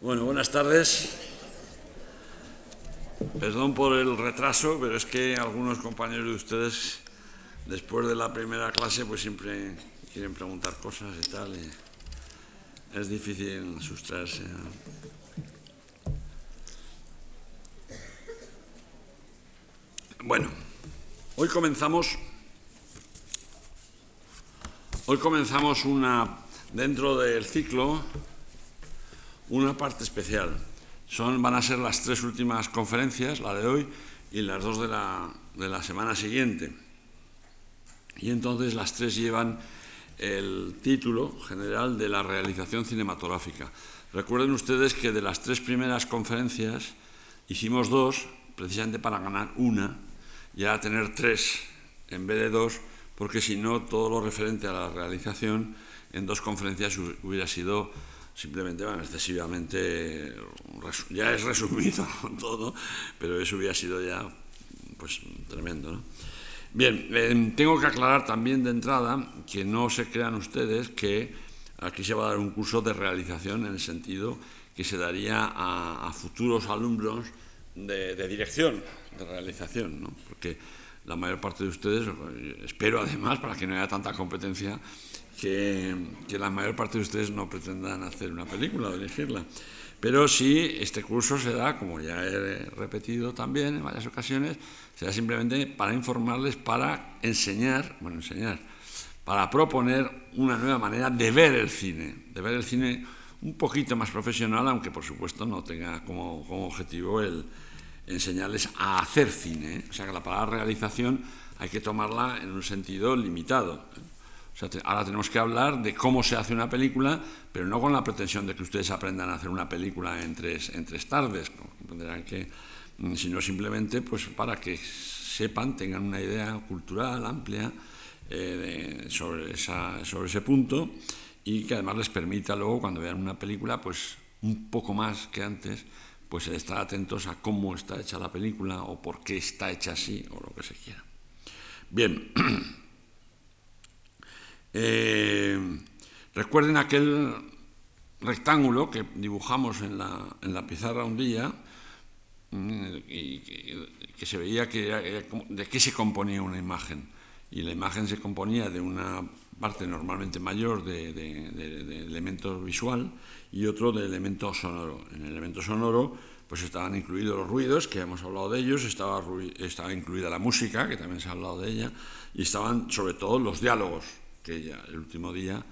Bueno, buenas tardes. Perdón por el retraso, pero es que algunos compañeros de ustedes, después de la primera clase, pues siempre quieren preguntar cosas y tal, y es difícil sustraerse. Bueno, hoy comenzamos. Hoy comenzamos una dentro del ciclo una parte especial. Son, van a ser las tres últimas conferencias, la de hoy y las dos de la, de la semana siguiente. Y entonces las tres llevan el título general de la realización cinematográfica. Recuerden ustedes que de las tres primeras conferencias hicimos dos, precisamente para ganar una, y ahora tener tres en vez de dos, porque si no, todo lo referente a la realización en dos conferencias hubiera sido simplemente bueno, excesivamente, ya es resumido todo, pero eso hubiera sido ya pues tremendo. ¿no? Bien, eh, tengo que aclarar también de entrada que no se crean ustedes que aquí se va a dar un curso de realización en el sentido que se daría a, futuros alumnos de, de, dirección, de realización, ¿no? porque la mayor parte de ustedes, espero además, para que no haya tanta competencia, que, la mayor parte de ustedes no pretendan hacer una película o elegirla. Pero sí, este curso se da, como ya he repetido también en varias ocasiones, se da simplemente para informarles, para enseñar, bueno, enseñar, para proponer una nueva manera de ver el cine, de ver el cine un poquito más profesional, aunque por supuesto no tenga como, como objetivo el enseñarles a hacer cine. O sea que la palabra realización hay que tomarla en un sentido limitado ahora tenemos que hablar de cómo se hace una película, pero no con la pretensión de que ustedes aprendan a hacer una película en tres, en tres tardes, que, mm, sino simplemente pues, para que sepan, tengan una idea cultural amplia eh, sobre, esa, sobre ese punto y que además les permita luego, cuando vean una película, pues un poco más que antes, pues estar atentos a cómo está hecha la película o por qué está hecha así o lo que se quiera. Bien. Eh, recuerden aquel rectángulo que dibujamos en la, en la pizarra un día mm, y que, se veía que de qué se componía una imagen. Y la imagen se componía de una parte normalmente mayor de, de, elemento visual y otro de elemento sonoro. En el elemento sonoro pues estaban incluidos los ruidos, que hemos hablado de ellos, estaba, estaba incluida la música, que también se ha hablado de ella, y estaban sobre todo los diálogos, el último día,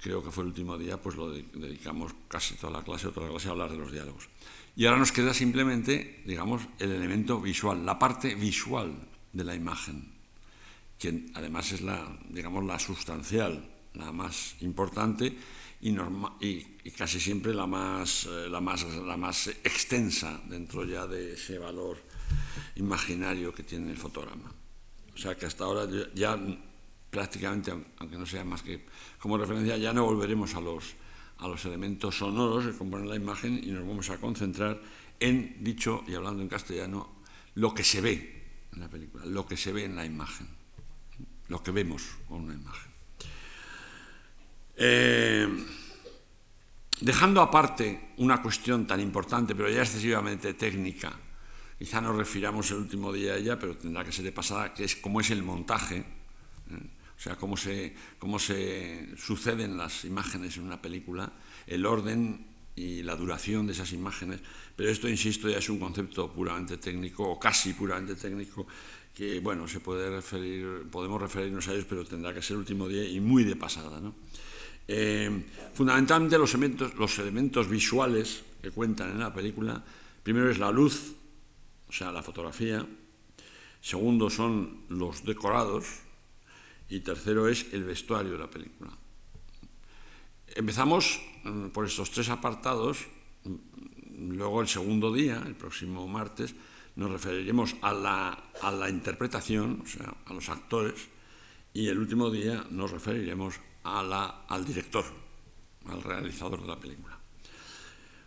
creo que fue el último día, pues lo dedicamos casi toda la clase, otra clase a hablar de los diálogos. Y ahora nos queda simplemente, digamos, el elemento visual, la parte visual de la imagen, que además es la, digamos, la sustancial, la más importante y, y, casi siempre la más, eh, la, más, la más extensa dentro ya de ese valor imaginario que tiene el fotograma. O sea que hasta ahora ya prácticamente, aunque no sea más que como referencia, ya no volveremos a los, a los elementos sonoros que componen la imagen y nos vamos a concentrar en, dicho y hablando en castellano, lo que se ve en la película, lo que se ve en la imagen, lo que vemos con una imagen. Eh, dejando aparte una cuestión tan importante, pero ya excesivamente técnica, quizá nos refiramos el último día a ella, pero tendrá que ser de pasada, que es cómo es el montaje. O sea, cómo se, cómo se suceden las imágenes en una película, el orden y la duración de esas imágenes, pero esto, insisto, ya es un concepto puramente técnico, o casi puramente técnico, que, bueno, se puede referir, podemos referirnos a ellos, pero tendrá que ser el último día y muy de pasada, ¿no? Eh, fundamentalmente los elementos, los elementos visuales que cuentan en la película, primero es la luz, o sea, la fotografía, segundo son los decorados, y tercero es el vestuario de la película. Empezamos mm, por estos tres apartados, mm, luego el segundo día, el próximo martes, nos referiremos a la, interpretación, o sea, a los actores, y el último día nos referiremos a la, al director, al realizador de la película.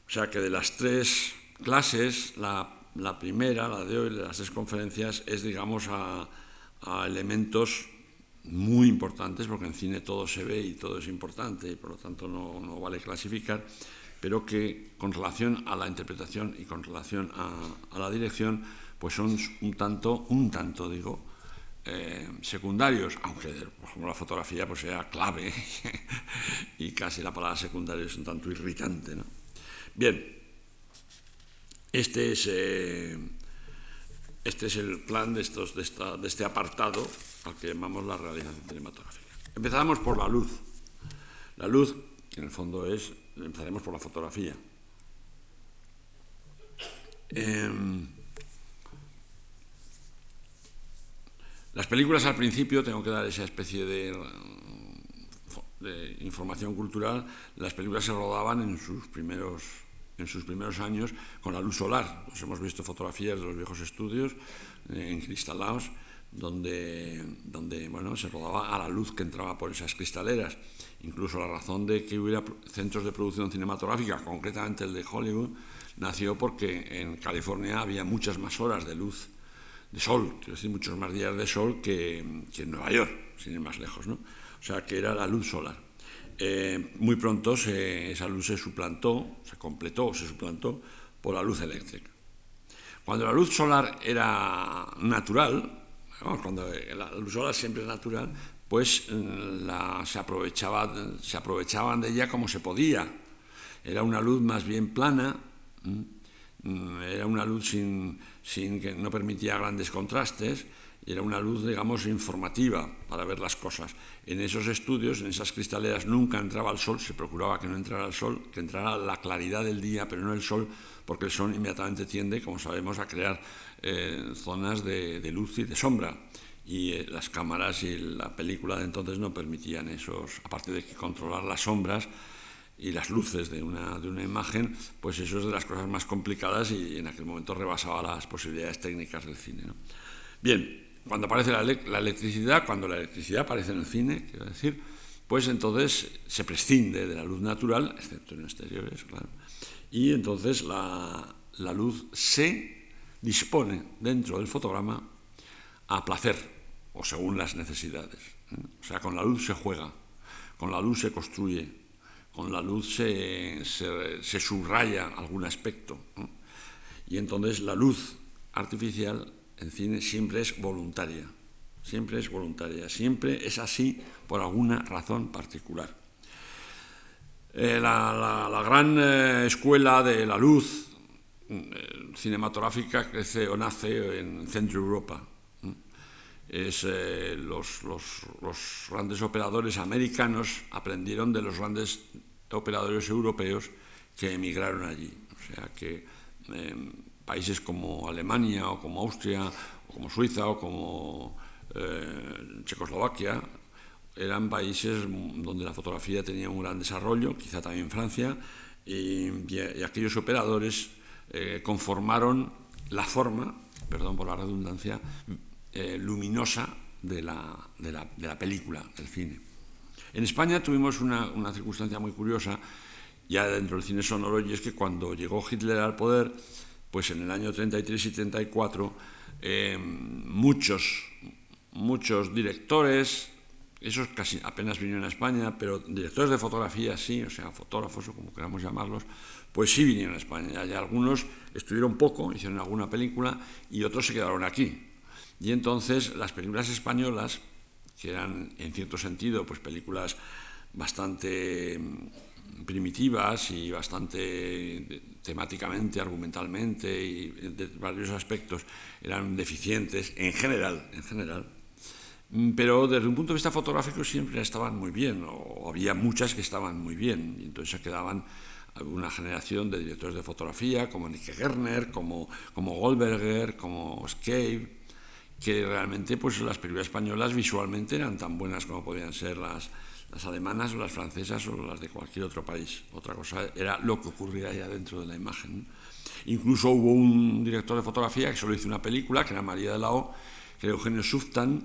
O sea que de las tres clases, la, primera, la de hoy, de las tres conferencias, es, digamos, a, a elementos muy importantes, porque en cine todo se ve y todo es importante y por lo tanto no, vale clasificar, pero que con relación a la interpretación y con relación a, la dirección, pues son un tanto, un tanto digo, eh, secundarios, aunque por ejemplo, la fotografía pues sea clave y casi la palabra secundario es un tanto irritante. ¿no? Bien, este es, eh, este es el plan de, estos, de, esta, de este apartado al que llamamos la realización cinematográfica. Empezamos por la luz. La luz, que en el fondo es, empezaremos por la fotografía. Em, las películas al principio, tengo que dar esa especie de, de, información cultural, las películas se rodaban en sus primeros en sus primeros años con la luz solar. Nos hemos visto fotografías de los viejos estudios eh, encristalados donde, donde bueno, se rodaba a la luz que entraba por esas cristaleras. Incluso la razón de que hubiera centros de producción cinematográfica, concretamente el de Hollywood, nació porque en California había muchas más horas de luz, de sol, quiero decir, muchos más días de sol que, en Nueva York, sin ir más lejos. ¿no? O sea, que era la luz solar. Eh, muy pronto esa luz se suplantó, se completó, se suplantó por la luz eléctrica. Cuando la luz solar era natural, cuando la luz solar siempre es natural, pues mm, se, aprovechaba, se aprovechaban de ella como se podía. Era una luz más bien plana, mm, era una luz sin, sin que no permitía grandes contrastes, era una luz, digamos, informativa para ver las cosas. En esos estudios, en esas cristaleras, nunca entraba el sol, se procuraba que no entrara el sol, que entrara la claridad del día, pero no el sol, porque el sol inmediatamente tiende, como sabemos, a crear eh, zonas de, luz y de sombra. Y eh, las cámaras y la película de entonces no permitían esos, aparte de que controlar las sombras y las luces de una, de una imagen, pues eso es de las cosas más complicadas y en aquel momento rebasaba las posibilidades técnicas del cine. Bien, cuando aparece la, electricidad, cuando la electricidad aparece en el cine, quiero decir, pues entonces se prescinde de la luz natural, excepto en exteriores, claro, y entonces la, luz se dispone dentro del fotograma a placer o según las necesidades. ¿eh? O sea, con la luz se juega, con la luz se construye, con la luz se, subraya algún aspecto. Y entonces la luz artificial en cine siempre es voluntaria, siempre es voluntaria, siempre es así por alguna razón particular. Eh, la, gran eh, escuela de la luz cinematográfica crece o nace en Centro Europa. Es, los, grandes operadores americanos aprendieron de los grandes operadores europeos que emigraron allí. O sea que países como Alemania o como Austria o como Suiza o como eh, Checoslovaquia eran países donde la fotografía tenía un gran desarrollo, quizá también Francia, y, aquellos operadores eh, conformaron la forma, perdón por la redundancia, eh, luminosa de la, de, la, película, del cine. En España tuvimos una, una circunstancia muy curiosa, ya dentro del cine sonoro, y es que cuando llegó Hitler al poder, pues en el año 33 y 34 eh, muchos, muchos directores, esos casi apenas vinieron a España, pero directores de fotografía sí, o sea, fotógrafos o como queramos llamarlos, pues sí vinieron a España. Y algunos estuvieron poco, hicieron alguna película y otros se quedaron aquí. Y entonces las películas españolas, que eran en cierto sentido pues películas bastante primitivas y bastante temáticamente, argumentalmente y de varios aspectos eran deficientes en general, en general. Mm, pero desde un punto de vista fotográfico siempre estaban muy bien, o había muchas que estaban muy bien, y entonces se quedaban una generación de directores de fotografía como Nick Gerner, como, como Goldberger, como Scape, que realmente pues las películas españolas visualmente eran tan buenas como podían ser las, las alemanas o las francesas o las de cualquier otro país. Otra cosa era lo que ocurría allá dentro de la imagen. Incluso hubo un director de fotografía que solo hizo una película, que era María de la O, que era Eugenio Suftan.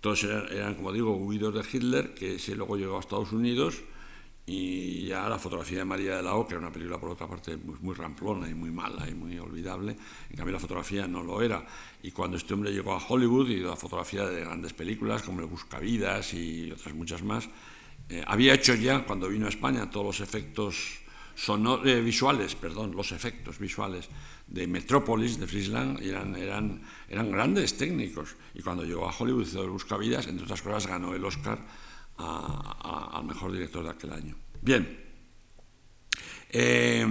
Todos eran, como digo, huidos de Hitler, que se luego llegó a Estados Unidos y ya la fotografía de María de la O, que era una película por otra parte muy, ramplona y muy mala y muy olvidable, en cambio la fotografía no lo era. Y cuando este hombre llegó a Hollywood y la fotografía de grandes películas como El Buscavidas y otras muchas más, eh, había hecho ya, cuando vino a España, todos los efectos eh, visuales, perdón, los efectos visuales de Metrópolis, de Friesland, eran, eran, eran grandes técnicos. Y cuando llegó a Hollywood hizo Buscavidas, entre otras cosas, ganó el Oscar al mejor director de aquel año. Bien. Eh,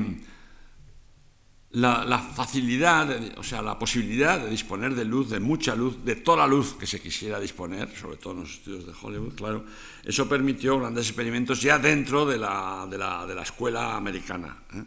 la, facilidad, o sea, la posibilidad de disponer de luz, de mucha luz, de toda la luz que se quisiera disponer, sobre todo en los estudios de Hollywood, claro, eso permitió grandes experimentos ya dentro de la, de la, de la escuela americana. ¿eh?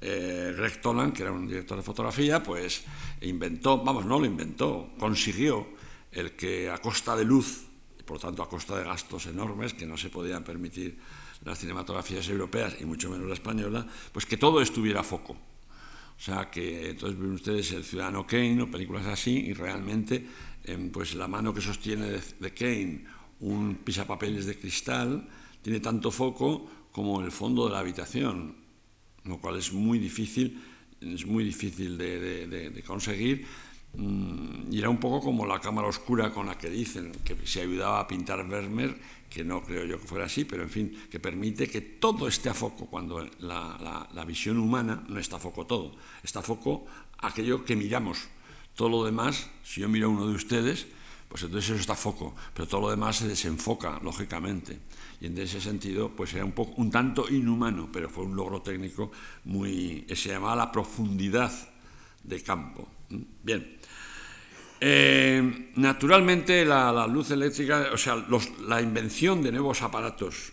Eh, Greg Toland, que era un director de fotografía, pues inventó, vamos, no lo inventó, consiguió el que a costa de luz, por tanto a costa de gastos enormes que no se podían permitir las cinematografías europeas y mucho menos la española, pues que todo estuviera a foco. O sea que entonces ven ustedes el Ciudadano Kane o películas así y realmente em, pues la mano que sostiene de, Kane un pisapapeles de cristal tiene tanto foco como el fondo de la habitación, lo cual es muy difícil, es muy difícil de conseguir Mm, y era un poco como la cámara oscura con la que dicen que se ayudaba a pintar Vermeer, que no creo yo que fuera así, pero en fin, que permite que todo esté a foco, cuando la, visión humana no está a foco todo, está a foco aquello que miramos. Todo lo demás, si yo miro a uno de ustedes, pues entonces eso está a foco, pero todo lo demás se desenfoca, lógicamente. Y en ese sentido, pues era un, poco, un tanto inhumano, pero fue un logro técnico muy... se llamaba la profundidad de campo. ¿Mm? Bien. Eh, naturalmente la, luz eléctrica, o sea, la invención de nuevos aparatos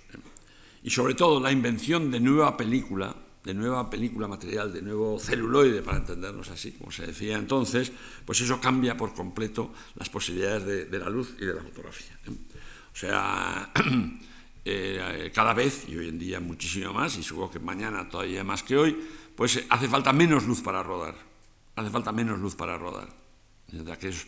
y sobre todo la invención de nueva película, de nueva película material, de nuevo celuloide, para entendernos así, como se decía entonces, pues eso cambia por completo las posibilidades de, la luz y de la fotografía. ¿eh? O sea, eh, cada vez, y hoy en día muchísimo más, y supongo que mañana todavía más que hoy, pues hace falta menos luz para rodar, hace falta menos luz para rodar de aquellos,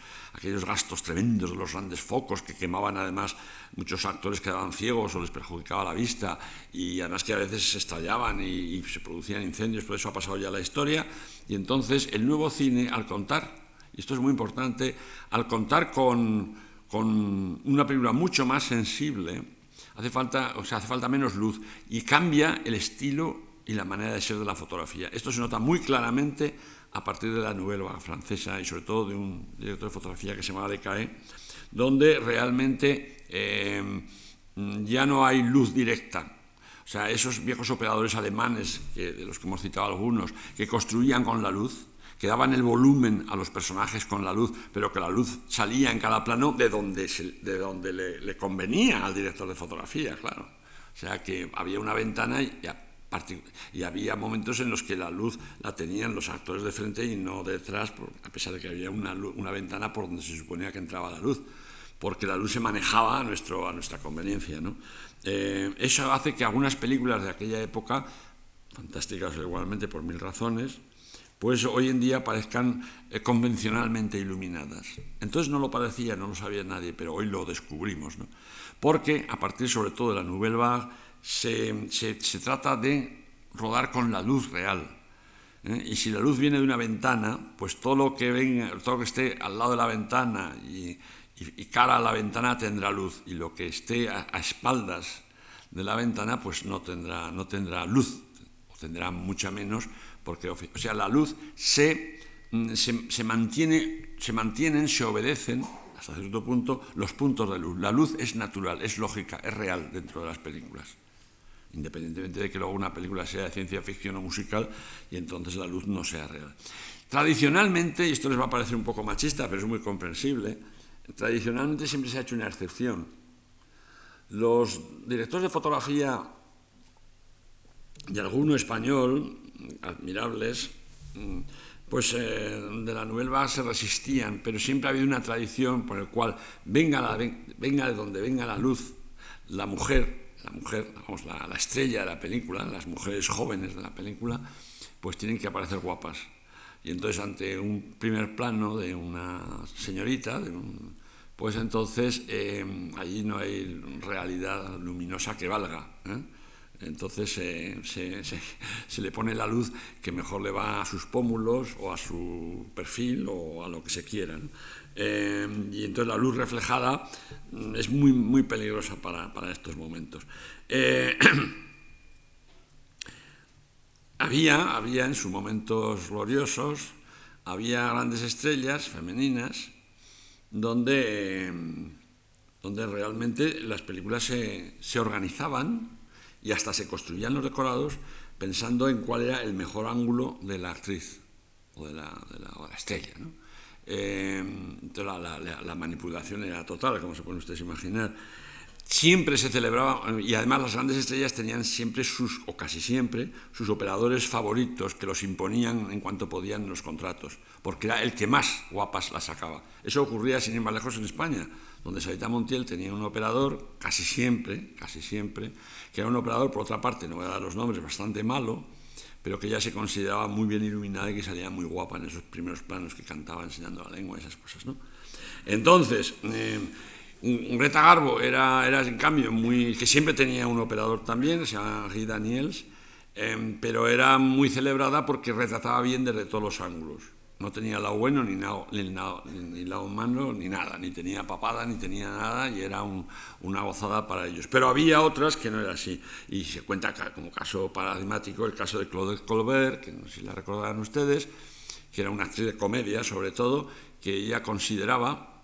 gastos tremendos de los grandes focos que quemaban además muchos actores quedaban ciegos o les perjudicaba la vista y además que a veces se estallaban y, se producían incendios, por eso ha pasado ya la historia y entonces el nuevo cine al contar, y esto es muy importante, al contar con, con una película mucho más sensible, hace falta, o sea, hace falta menos luz y cambia el estilo y la manera de ser de la fotografía. Esto se nota muy claramente a partir de la novela francesa y sobre todo de un director de fotografía que se llama Decae, donde realmente eh, ya no hay luz directa. O sea, esos viejos operadores alemanes, de los que hemos citado algunos, que construían con la luz, que daban el volumen a los personajes con la luz, pero que la luz salía en cada plano de donde, de donde le, le convenía al director de fotografía, claro. O sea, que había una ventana y y había momentos en los que la luz la tenían los actores de frente y no detrás, a pesar de que había una, una, ventana por donde se suponía que entraba la luz, porque la luz se manejaba a, nuestro, a nuestra conveniencia. ¿no? Eh, eso hace que algunas películas de aquella época, fantásticas igualmente por mil razones, pues hoy en día parezcan eh, convencionalmente iluminadas. Entonces no lo parecía, no lo sabía nadie, pero hoy lo descubrimos, ¿no? porque a partir sobre todo de la Nouvelle Vague, se, trata de rodar con la luz real. ¿eh? Y si la luz viene de una ventana, pues todo lo que venga, todo que esté al lado de la ventana y, cara a la ventana tendrá luz, y lo que esté a, espaldas de la ventana, pues no tendrá, no tendrá luz, o tendrá mucha menos, porque, o sea, la luz se, mm, se, se mantiene, se mantienen, se obedecen hasta cierto punto los puntos de luz. La luz es natural, es lógica, es real dentro de las películas independientemente de que luego una película sea de ciencia ficción o musical y entonces la luz no sea real. Tradicionalmente, y esto les va a parecer un poco machista, pero es muy comprensible, tradicionalmente siempre se ha hecho una excepción. Los directores de fotografía y alguno español, admirables, pues eh, de la Nouvelle se resistían, pero siempre ha habido una tradición por la cual venga, venga de donde venga la luz, la mujer la mujer, vamos, la, estrella de la película, las mujeres jóvenes de la película, pues tienen que aparecer guapas. Y entonces ante un primer plano de una señorita, pues entonces eh, allí no hay realidad luminosa que valga. ¿eh? Entonces se, le pone la luz que mejor le va a sus pómulos o a su perfil o a lo que se quiera. Eh, y entonces la luz reflejada mm, es muy, muy peligrosa para, estos momentos. Eh, había, había en sus momentos gloriosos, había grandes estrellas femeninas donde, donde realmente las películas se, se organizaban y hasta se construían los decorados pensando en cuál era el mejor ángulo de la actriz o de la, de la, estrella. Eh, la, la, la, manipulación era total, como se pueden ustedes imaginar. Siempre se celebraba, y además las grandes estrellas tenían siempre sus, o casi siempre, sus operadores favoritos que los imponían en cuanto podían los contratos, porque era el que más guapas las sacaba. Eso ocurría, sin ir más lejos, en España, donde Sarita Montiel tenía un operador, casi siempre, casi siempre, que era un operador, por otra parte, no voy a dar los nombres, bastante malo, pero que ya se consideraba muy bien iluminada y que salía muy guapa en esos primeros planos que cantaba enseñando la lengua esas cosas. ¿no? Entonces, eh, Greta Garbo era, era, en cambio, muy, que siempre tenía un operador también, se llama Guy Daniels, eh, pero era muy celebrada porque retrataba bien desde todos los ángulos. No tenía lado bueno, ni, ni lado malo, ni nada, ni tenía papada, ni tenía nada, y era un, una gozada para ellos. Pero había otras que no era así, y se cuenta como caso paradigmático el caso de Claude Colbert, que no sé si la recordarán ustedes, que era una actriz de comedia, sobre todo, que ella consideraba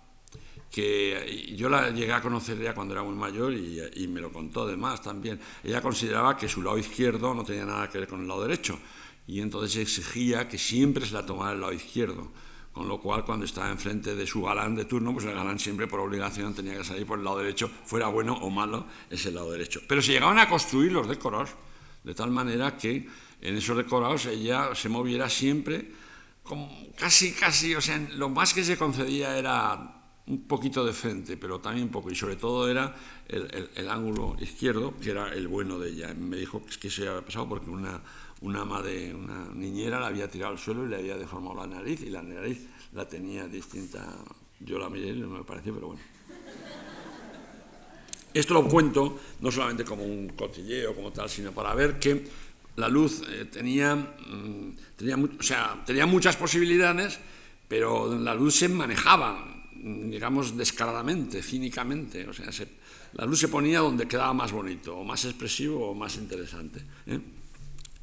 que yo la llegué a conocer ya cuando era muy mayor y, y, me lo contó además también. Ella consideraba que su lado izquierdo no tenía nada que ver con el lado derecho y entonces exigía que siempre se la tomara el lado izquierdo. Con lo cual, cuando estaba enfrente de su galán de turno, pues el galán siempre por obligación tenía que salir por el lado derecho, fuera bueno o malo, es el lado derecho. Pero se llegaban a construir los decorados de tal manera que en esos decorados ella se moviera siempre casi, casi, o sea, lo más que se concedía era un poquito de frente, pero también poco, y sobre todo era el, el, el ángulo izquierdo, que era el bueno de ella. Me dijo que se había pasado porque una una ama de una niñera la había tirado al suelo y le había deformado la nariz y la nariz la tenía distinta. Yo la miré y no me pareció, pero bueno. Esto lo cuento no solamente como un cotilleo, como tal, sino para ver que la luz eh, tenía, mmm, tenía, o sea, tenía muchas posibilidades, pero la luz se manejaba, digamos, descaradamente, cínicamente. O sea, se, la luz se ponía donde quedaba más bonito, o más expresivo, o más interesante. ¿eh?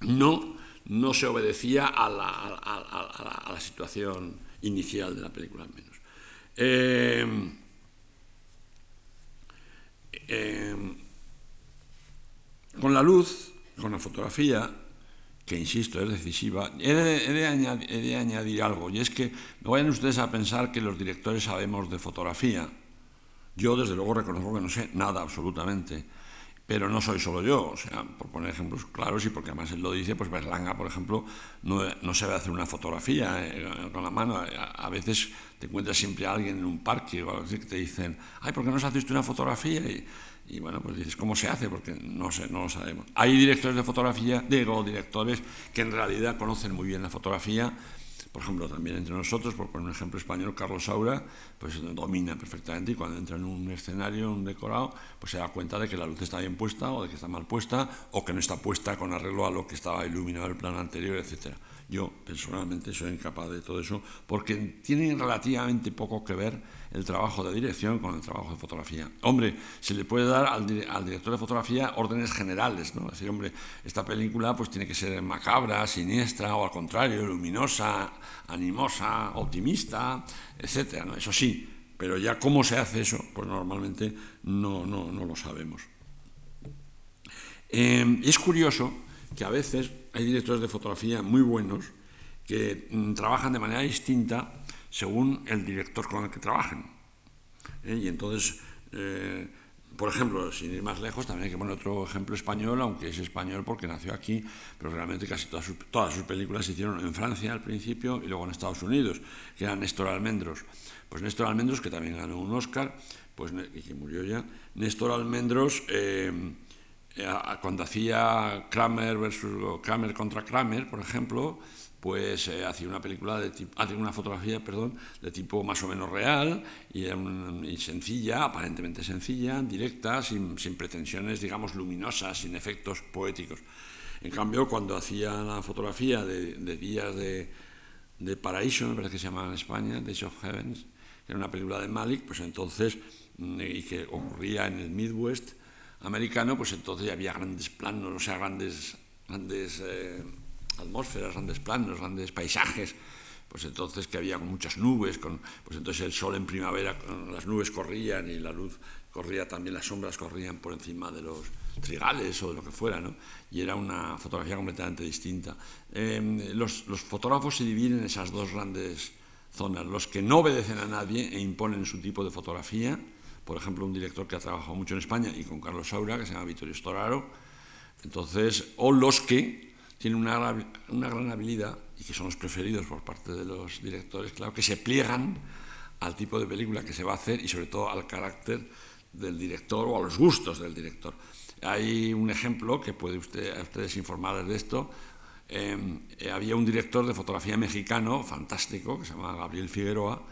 no, no se obedecía a la, situación inicial de la película, al menos. Eh, eh, con la luz, con la fotografía, que insisto es decisiva, he de, añadir, algo, y es que no vayan ustedes a pensar que los directores sabemos de fotografía. Yo, desde luego, reconozco que no sé nada absolutamente pero no soy solo yo, o sea, por poner ejemplos claros y porque además él lo dice, pues Berlanga, por ejemplo, no, no sabe hacer una fotografía eh, con la mano. A, a, veces te encuentras siempre a alguien en un parque o algo así que te dicen, ay, ¿por qué no se hace usted una fotografía? Y, y, bueno, pues dices, ¿cómo se hace? Porque no sé, no lo sabemos. Hay directores de fotografía, digo, directores que en realidad conocen muy bien la fotografía, por ejemplo, también entre nosotros, por poner un ejemplo español, Carlos Saura, pues domina perfectamente y cuando entra en un escenario, un decorado, pues se da cuenta de que la luz está bien puesta o de que está mal puesta o que no está puesta con arreglo a lo que estaba iluminado el plano anterior, etc. Yo, personalmente, soy incapaz de todo eso porque tiene relativamente poco que ver el trabajo de dirección con el trabajo de fotografía. Hombre, se le puede dar al, director de fotografía órdenes generales, ¿no? Es decir, hombre, esta película pues tiene que ser macabra, siniestra o al contrario, luminosa, animosa, optimista, etcétera, ¿no? Eso sí, pero ya cómo se hace eso, pues normalmente no, no, no lo sabemos. Eh, es curioso que a veces hay directores de fotografía muy buenos que mm, trabajan de manera distinta según el director con el que trabajen. ¿Eh? Y entonces, eh, por ejemplo, sin ir más lejos, también hay que poner otro ejemplo español, aunque es español porque nació aquí, pero realmente casi todas sus, películas se hicieron en Francia al principio y luego en Estados Unidos, que era Néstor Almendros. Pues Néstor Almendros, que también ganó un Oscar, pues, y que murió ya, Néstor Almendros... Eh, cuando hacía Kramer versus Kramer contra Kramer, por ejemplo, pues eh, hacía una película de tipo, hacía una fotografía, perdón, de tipo más o menos real y, sencilla, aparentemente sencilla, directa, sin, sin, pretensiones, digamos, luminosas, sin efectos poéticos. En cambio, cuando hacía la fotografía de, Días de, de, Paraíso, me parece que se llamaba en España, Days of Heavens, que era una película de Malik, pues entonces, mm, y que ocurría en el Midwest, americano, pues entonces había grandes planos, o sea, grandes, grandes eh, atmósferas, grandes planos, grandes paisajes, pues entonces que había muchas nubes, con, pues entonces el sol en primavera, las nubes corrían y la luz corría también, las sombras corrían por encima de los trigales o de lo que fuera, ¿no? y era una fotografía completamente distinta. Em, los, los, fotógrafos se dividen en esas dos grandes zonas, los que no obedecen a nadie e imponen su tipo de fotografía, por ejemplo, un director que ha trabajado mucho en España y con Carlos Saura, que se llama Vittorio Storaro, entonces, o los que tienen una, una gran habilidad y que son los preferidos por parte de los directores, claro, que se pliegan al tipo de película que se va a hacer y sobre todo al carácter del director o a los gustos del director. Hay un ejemplo que puede usted, ustedes informarles de esto. Em, eh, había un director de fotografía mexicano fantástico que se llama Gabriel Figueroa,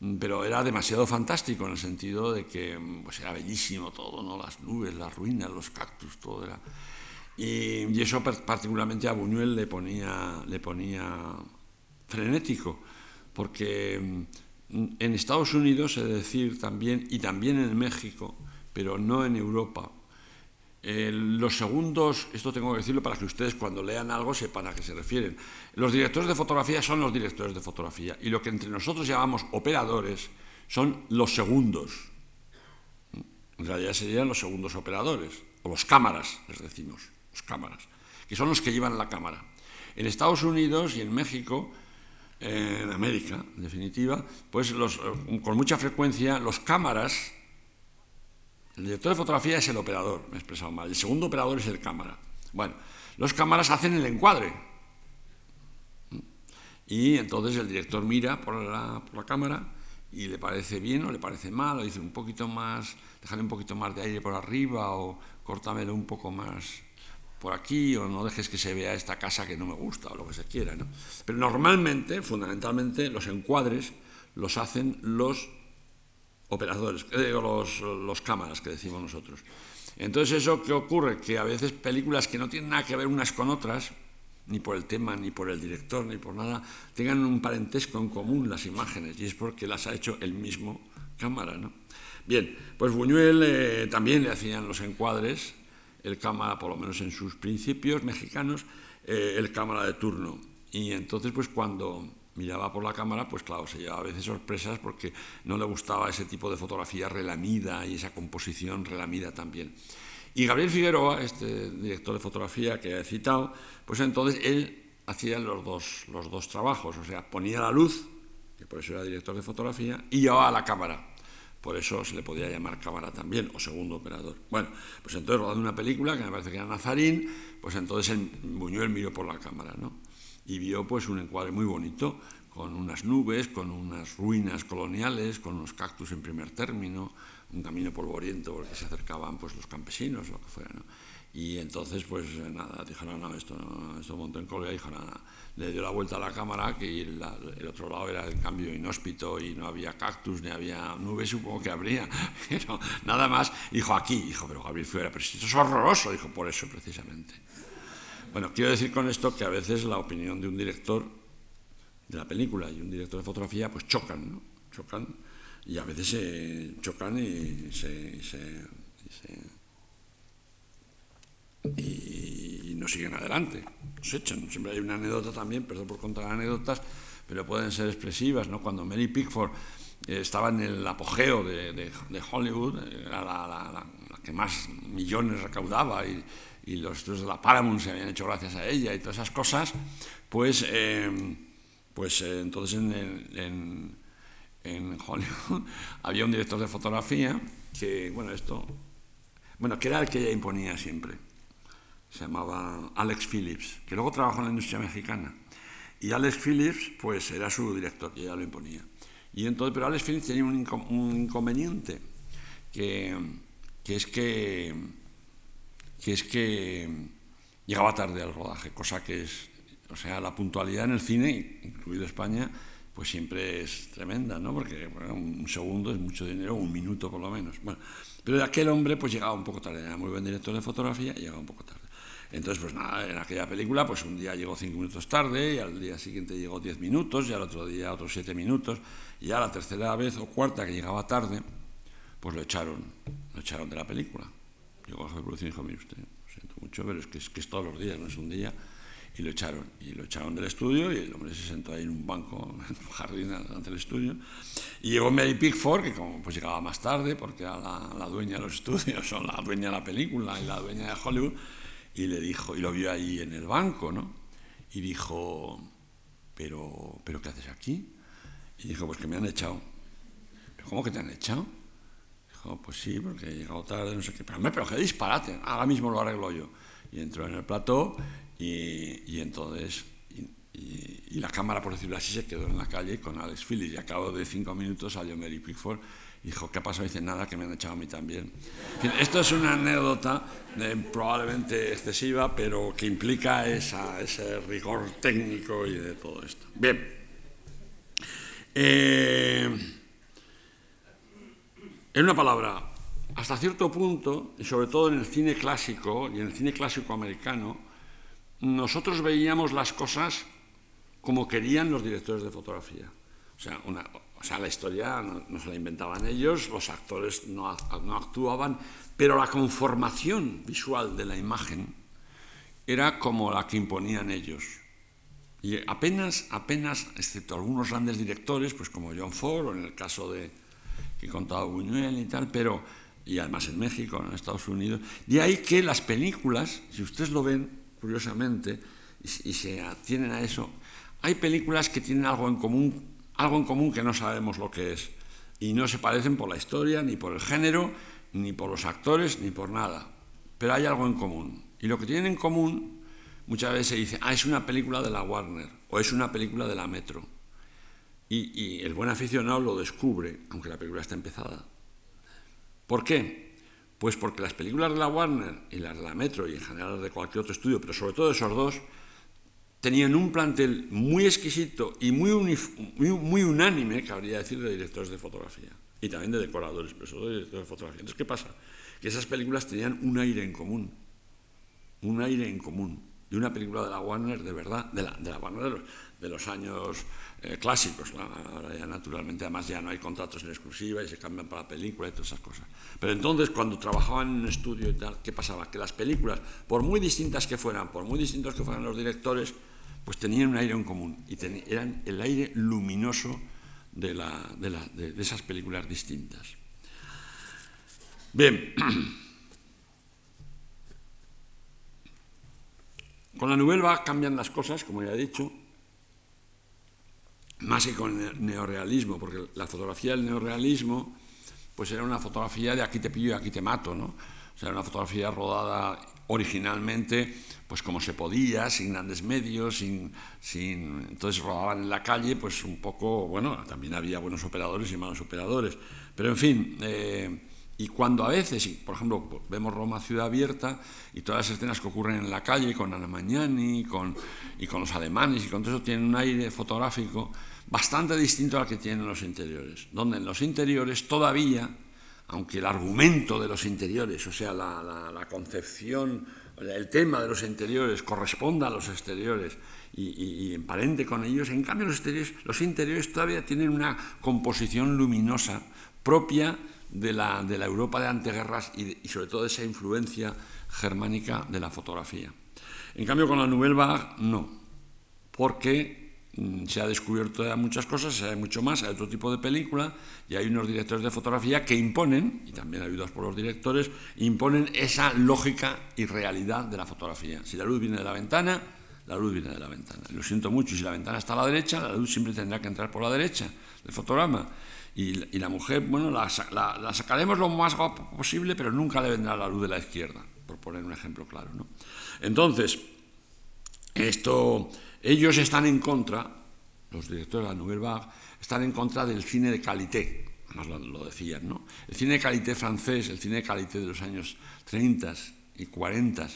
mm, pero era demasiado fantástico en el sentido de que mm, pues era bellísimo todo, ¿no? las nubes, las ruinas, los cactus, todo era. Y, eso particularmente a Buñuel le ponía, le ponía frenético, porque mm, en Estados Unidos, es decir, también, y también en México, pero no en Europa, los segundos, esto tengo que decirlo para que ustedes cuando lean algo sepan a qué se refieren. Los directores de fotografía son los directores de fotografía y lo que entre nosotros llamamos operadores son los segundos. En realidad serían los segundos operadores, o los cámaras, les decimos, los cámaras, que son los que llevan la cámara. En Estados Unidos y en México, eh, en América, en definitiva, pues eh, con mucha frecuencia los cámaras el director de fotografía es el operador, me he expresado mal. El segundo operador es el cámara. Bueno, los cámaras hacen el encuadre. Y entonces el director mira por la, cámara y le parece bien o le parece mal, o dice un poquito más, déjale un poquito más de aire por arriba, o córtamelo un poco más por aquí, o no dejes que se vea esta casa que no me gusta, o lo que se quiera. ¿no? Pero normalmente, fundamentalmente, los encuadres los hacen los operadores, eh, los, los cámaras que decimos nosotros. Entonces, ¿eso qué ocurre? Que a veces películas que no tienen nada que ver unas con otras, ni por el tema, ni por el director, ni por nada, tengan un parentesco en común las imágenes, y es porque las ha hecho el mismo cámara, ¿no? Bien, pues Buñuel eh, también le hacían los encuadres, el cámara, por lo menos en sus principios mexicanos, eh, el cámara de turno. Y entonces, pues cuando miraba por la cámara, pues claro, se llevaba a veces sorpresas porque no le gustaba ese tipo de fotografía relamida y esa composición relamida también. Y Gabriel Figueroa, este director de fotografía que he citado, pues entonces él hacía los dos, los dos trabajos, o sea, ponía la luz, que por eso era director de fotografía, y llevaba la cámara. Por eso se le podía llamar cámara también, o segundo operador. Bueno, pues entonces rodando una película, que me parece que era Nazarín, pues entonces el Buñuel miró por la cámara, ¿no? y vio pues un encuadre muy bonito, con unas nubes, con unas ruinas coloniales, con unos cactus en primer término, un camino polvoriento porque se acercaban pues los campesinos, lo que fuera, ¿no? Y entonces, pues nada, dijeron, no, esto, esto montó en colga, dijo, nada, le dio la vuelta a la cámara, que el, otro lado era el cambio inhóspito y no había cactus, ni había nubes, supongo que habría, pero nada más, dijo, aquí, dijo, pero Gabriel Fuera, pero esto es horroroso, dijo, por eso precisamente. Bueno, quiero decir con esto que a veces la opinión de un director de la película y un director de fotografía pues chocan, ¿no? Chocan y a veces se chocan y se, y, no siguen adelante, se echan. Siempre hay una anécdota también, perdón por contar anécdotas, pero pueden ser expresivas, ¿no? Cuando Mary Pickford eh, estaba en el apogeo de, Hollywood, era la, que más millones recaudaba y y los estudios de la Paramount se habían hecho gracias a ella y todas esas cosas, pues, em, pues eh, entonces en, en, Hollywood había un director de fotografía que, bueno, esto, bueno, que era el que ella imponía siempre. Se llamaba Alex Phillips, que luego trabajó en la industria mexicana. Y Alex Phillips, pues era su director, y ella lo imponía. Y entonces, pero Alex Phillips tenía un, inconveniente, que, que es que que es que llegaba tarde al rodaje, cosa que es, o sea, la puntualidad en el cine, incluido España, pues siempre es tremenda, ¿no? Porque un segundo es mucho dinero, un minuto por lo menos. Bueno, pero aquel hombre pues llegaba un poco tarde, era muy buen director de fotografía llegaba un poco tarde. Entonces, pues nada, en aquella película, pues un día llegó cinco minutos tarde, y al día siguiente llegó diez minutos, y al otro día otros siete minutos, y ya la tercera vez o cuarta que llegaba tarde, pues lo echaron, lo echaron de la película. Llegó a la producción y dijo, mire usted, lo siento mucho, pero es que, es que es todos los días, no es un día. y lo echaron. Y lo echaron del estudio y el hombre se sentó ahí en un banco, en un jardín ante el estudio. Y llegó Mary Pickford, que como pues llegaba más tarde, porque era la, la dueña de los estudios, o la dueña de la película y la dueña de Hollywood, y le dijo, y lo vio ahí en el banco, ¿no? Y dijo, pero, ¿pero qué haces aquí? Y dijo, pues que me han echado. ¿Pero cómo que te han echado? Dijo, pues sí, porque he llegado tarde, no sé qué. Pero, hombre, pero qué disparate, ahora mismo lo arreglo yo. Y entró en el plató y, y entonces, y, y, la cámara, por decirlo así, se quedó en la calle con Alex Phillips. Y a cabo de cinco minutos salió Mary Pickford y dijo, ¿qué ha pasado? dice, nada, que me han echado a mí también. Esto es una anécdota eh, probablemente excesiva, pero que implica ese rigor técnico y de todo esto. Bien. Eh, en una palabra, hasta cierto punto, y sobre todo en el cine clásico y en el cine clásico americano, nosotros veíamos las cosas como querían los directores de fotografía. O sea, una, o sea la historia no, no, se la inventaban ellos, los actores no, no actuaban, pero la conformación visual de la imagen era como la que imponían ellos. Y apenas, apenas, excepto algunos grandes directores, pues como John Ford, o en el caso de que contaba Buñuel y tal, pero, y además en México, en Estados Unidos, de ahí que las películas, si ustedes lo ven, curiosamente, y, y se atienen a eso, hay películas que tienen algo en común, algo en común que no sabemos lo que es, y no se parecen por la historia, ni por el género, ni por los actores, ni por nada, pero hay algo en común. Y lo que tienen en común muchas veces se dice, ah, es una película de la Warner o es una película de la Metro. Y, y, el buen aficionado lo descubre, aunque la película está empezada. ¿Por qué? Pues porque las películas de la Warner y las de la Metro y en general de cualquier otro estudio, pero sobre todo esos dos, tenían un plantel muy exquisito y muy, muy, muy unánime, cabría decir, de directores de fotografía y también de decoradores, pero todo de directores de fotografía. Entonces, ¿qué pasa? Que esas películas tenían un aire en común, un aire en común de una película de la Warner de verdad, de la, de la Warner de los, de los años eh, clásicos. Ahora ya naturalmente, además ya no hay contratos en exclusiva y se cambian para la película y todas esas cosas. Pero entonces, cuando trabajaban en un estudio y tal, ¿qué pasaba? Que las películas, por muy distintas que fueran, por muy distintos que fueran los directores, pues tenían un aire en común y eran el aire luminoso de, de esas películas distintas. Bien. Con la Nouvelle Vague cambian las cosas, como ya he dicho, más que con el neorealismo, porque la fotografía del neorealismo pues era una fotografía de aquí te pillo y aquí te mato, ¿no? O sea, era una fotografía rodada originalmente pues como se podía, sin grandes medios, sin, sin, entonces rodaban en la calle, pues un poco, bueno, también había buenos operadores y malos operadores, pero en fin, eh, y cuando a veces, por ejemplo, vemos Roma ciudad abierta y todas las escenas que ocurren en la calle con Ana Magnani con, y con los alemanes y con todo eso tienen un aire fotográfico bastante distinto al que tienen los interiores, donde en los interiores todavía, aunque el argumento de los interiores, o sea, la, concepción, el tema de los interiores corresponda a los exteriores y, y, y, emparente con ellos, en cambio los, exteriores, los interiores todavía tienen una composición luminosa propia de la, de la Europa de anteguerras y, sobre todo esa influencia germánica de la fotografía. En cambio, con la Nouvelle Vague, no, porque se ha descubierto muchas cosas, sabe mucho más, hay otro tipo de película y hay unos directores de fotografía que imponen, y también ayudados por los directores, imponen esa lógica y realidad de la fotografía. Si la luz viene de la ventana, la luz viene de la ventana. Lo siento mucho, si la ventana está a la derecha, la luz siempre tendrá que entrar por la derecha del fotograma. Y, la mujer, bueno, la, sacaremos lo más guapo posible, pero nunca le vendrá la luz de la izquierda, por poner un ejemplo claro. ¿no? Entonces, esto, ellos están en contra, los directores de la Nouvelle Vague, están en contra del cine de calité, además lo, lo, decían, ¿no? El cine de calité francés, el cine de calité de los años 30 y 40,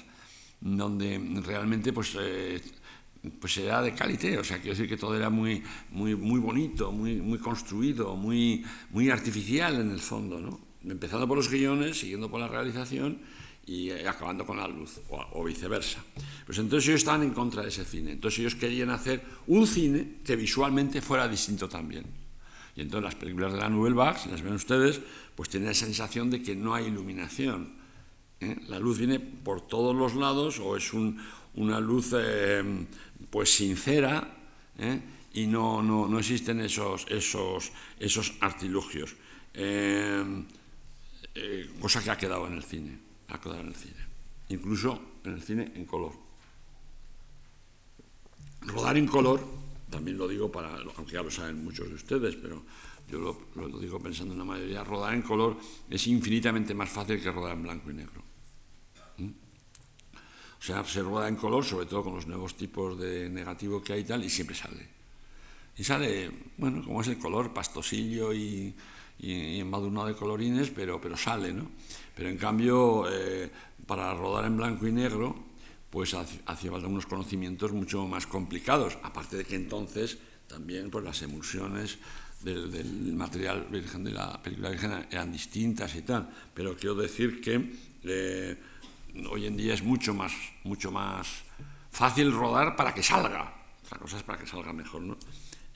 donde realmente, pues... Eh, pues era de calité, o sea, quiero decir que todo era muy, muy, muy bonito, muy, muy construido, muy, muy artificial en el fondo, ¿no? Empezando por los guiones, siguiendo por la realización y acabando con la luz, o, o, viceversa. Pues entonces ellos estaban en contra de ese cine. Entonces ellos querían hacer un cine que visualmente fuera distinto también. Y entonces las películas de la Nouvelle Vague, si las ven ustedes, pues tienen la sensación de que no hay iluminación. ¿eh? La luz viene por todos los lados o es un, una luz eh, pues sincera ¿eh? y no, no, no, existen esos, esos, esos artilugios. Eh, cosa que ha quedado en el cine, ha quedado en el cine, incluso en el cine en color. Rodar en color, también lo digo para, aunque ya lo saben muchos de ustedes, pero yo lo, digo pensando en la mayoría, rodar en color es infinitamente más fácil que rodar en blanco y negro. ¿Mm? O sea, se rueda en color, sobre todo con los nuevos tipos de negativo que hay y tal, y siempre sale. Y sale, bueno, como es el color, pastosillo y, y, embadurnado de colorines, pero, pero sale, ¿no? Pero en cambio, eh, para rodar en blanco y negro, pues hacía falta unos conocimientos mucho más complicados, aparte de que entonces también pues las emulsiones del, material virgen de la película virgen eran distintas y tal, pero quiero decir que eh, hoy en día es mucho más, mucho más fácil rodar para que salga. Otra cosa es para que salga mejor, ¿no?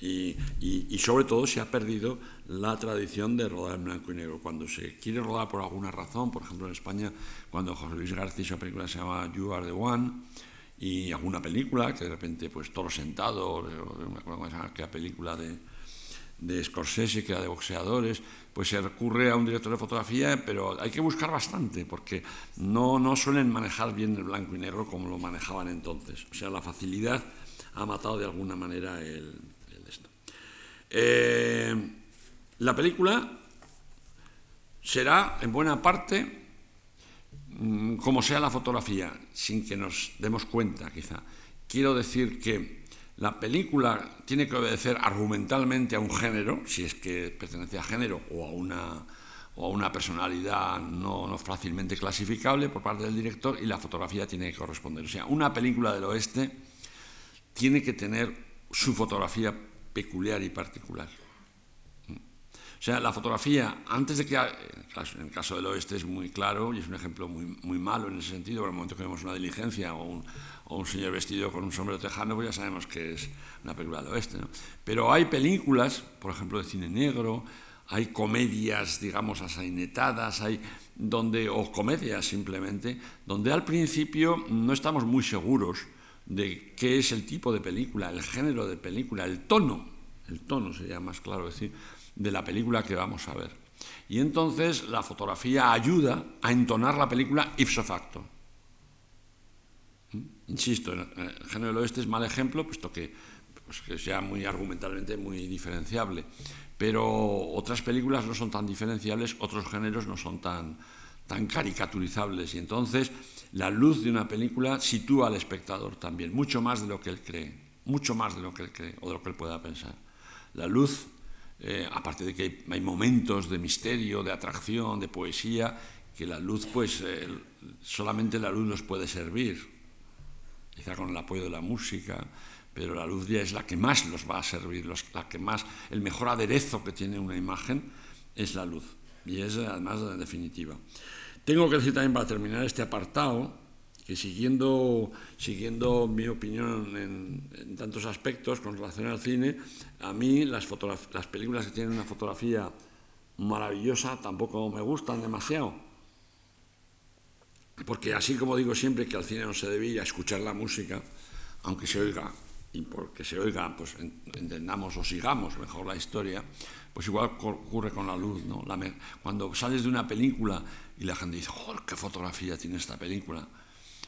Y, y, sobre todo se ha perdido la tradición de rodar en blanco y negro. Cuando se quiere rodar por alguna razón, por ejemplo en España, cuando José Luis García hizo una película que se llama You Are the One, y alguna película, que de repente, pues Toro Sentado, me acuerdo aquella película de, de Scorsese, que era de boxeadores, pues se recurre a un director de fotografía, pero hay que buscar bastante, porque no, no suelen manejar bien el blanco y negro como lo manejaban entonces. O sea, la facilidad ha matado de alguna manera el. Eh, la película será, en buena parte, mm, como sea la fotografía, sin que nos demos cuenta, quizá. Quiero decir que la película tiene que obedecer argumentalmente a un género, si es que pertenece a género o a una, o a una personalidad no, no, fácilmente clasificable por parte del director, y la fotografía tiene que corresponder. O sea, una película del oeste tiene que tener su fotografía peculiar y particular. O sea, la fotografía, antes de que, en el caso del oeste es muy claro y es un ejemplo muy, muy malo en ese sentido, por el momento que vemos una diligencia o un, o un señor vestido con un sombrero tejano, pues ya sabemos que es una película del oeste. ¿no? Pero hay películas, por ejemplo, de cine negro, hay comedias, digamos, asainetadas, hay donde, o comedias simplemente, donde al principio no estamos muy seguros de qué es el tipo de película, el género de película, el tono, el tono sería más claro decir, de la película que vamos a ver. Y entonces la fotografía ayuda a entonar la película ipso facto. Insisto, el género del oeste es mal ejemplo, puesto que, pues, que sea muy argumentalmente muy diferenciable. Pero otras películas no son tan diferenciables, otros géneros no son tan, tan caricaturizables. Y entonces la luz de una película sitúa al espectador también, mucho más de lo que él cree, mucho más de lo que él cree o de lo que él pueda pensar. La luz, eh, aparte de que hay, momentos de misterio, de atracción, de poesía, que la luz, pues solamente la luz nos puede servir quizá con el apoyo de la música, pero la luz ya es la que más nos va a servir, la que más, el mejor aderezo que tiene una imagen es la luz, y es además la definitiva. Tengo que decir también para terminar este apartado, que siguiendo, siguiendo mi opinión en, tantos aspectos con relación al cine, a mí las, las películas que tienen una fotografía maravillosa tampoco me gustan demasiado. Porque así como digo siempre que al cine no se debía escuchar la música, aunque se oiga, y porque se oiga, pues entendamos o sigamos mejor la historia, pues igual ocurre con la luz, ¿no? cuando sales de una película y la gente dice, ¡joder, qué fotografía tiene esta película!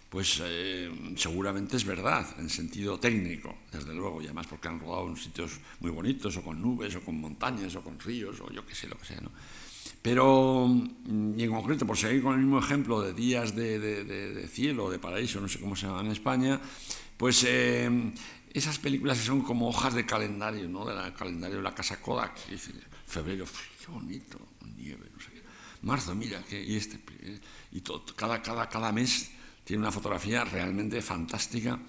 Pues eh, seguramente es verdad, en sentido técnico, desde luego, y además porque han rodado en sitios muy bonitos, o con nubes, o con montañas, o con ríos, o yo qué sé, lo que sea, ¿no? Pero, mm, y en concreto, por seguir con el mismo ejemplo de días de, de, de, cielo, de paraíso, no sé cómo se llama en España, pues eh, esas películas que son como hojas de calendario, ¿no? Del calendario de la casa Kodak. Febrero, qué bonito, nieve, no sé qué. Marzo, mira, que, y este, y cada, cada, cada mes tiene una fotografía realmente fantástica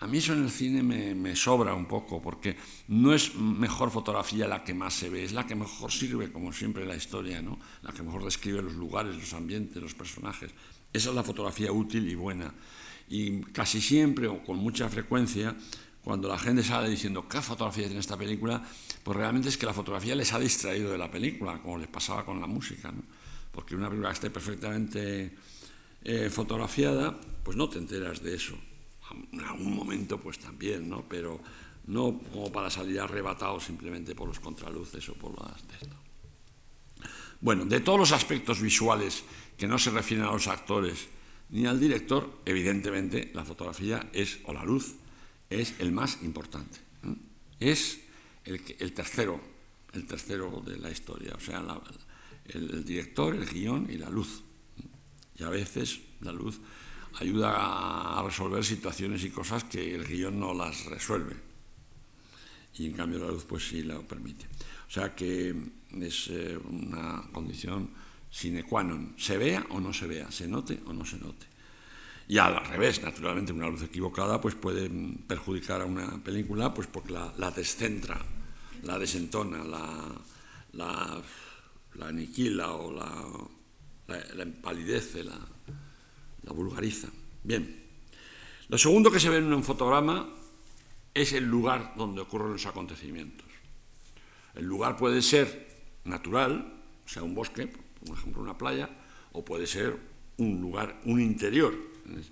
a mí eso en el cine me, sobra un poco, porque no es mejor fotografía la que más se ve, es la que mejor sirve, como siempre, la historia, ¿no? la que mejor describe los lugares, los ambientes, los personajes. Esa es la fotografía útil y buena. Y casi siempre, o con mucha frecuencia, cuando la gente sale diciendo qué fotografía tiene esta película, pues realmente es que la fotografía les ha distraído de la película, como les pasaba con la música. ¿no? Porque una película que esté perfectamente eh, fotografiada, pues no te enteras de eso En algún momento, pues también, ¿no? Pero no como para salir arrebatado simplemente por los contraluces o por las de esto. Bueno, de todos los aspectos visuales que no se refieren a los actores ni al director, evidentemente la fotografía es, o la luz, es el más importante. Es el, tercero, el tercero de la historia, o sea, el, director, el guion y la luz. Y a veces la luz ayuda a resolver situaciones y cosas que el guion no las resuelve. Y en cambio la luz pues sí lo permite. O sea que es eh, una condición sine qua non, se vea o no se vea, se note o no se note. Y al revés, naturalmente, una luz equivocada pues puede perjudicar a una película pues porque la, descentra, la desentona, la, la, aniquila o la, empalidece, la, vulgariza. Bien. Lo segundo que se ve en un fotograma es el lugar donde ocurren los acontecimientos. El lugar puede ser natural, o sea, un bosque, por ejemplo, una playa, o puede ser un lugar, un interior,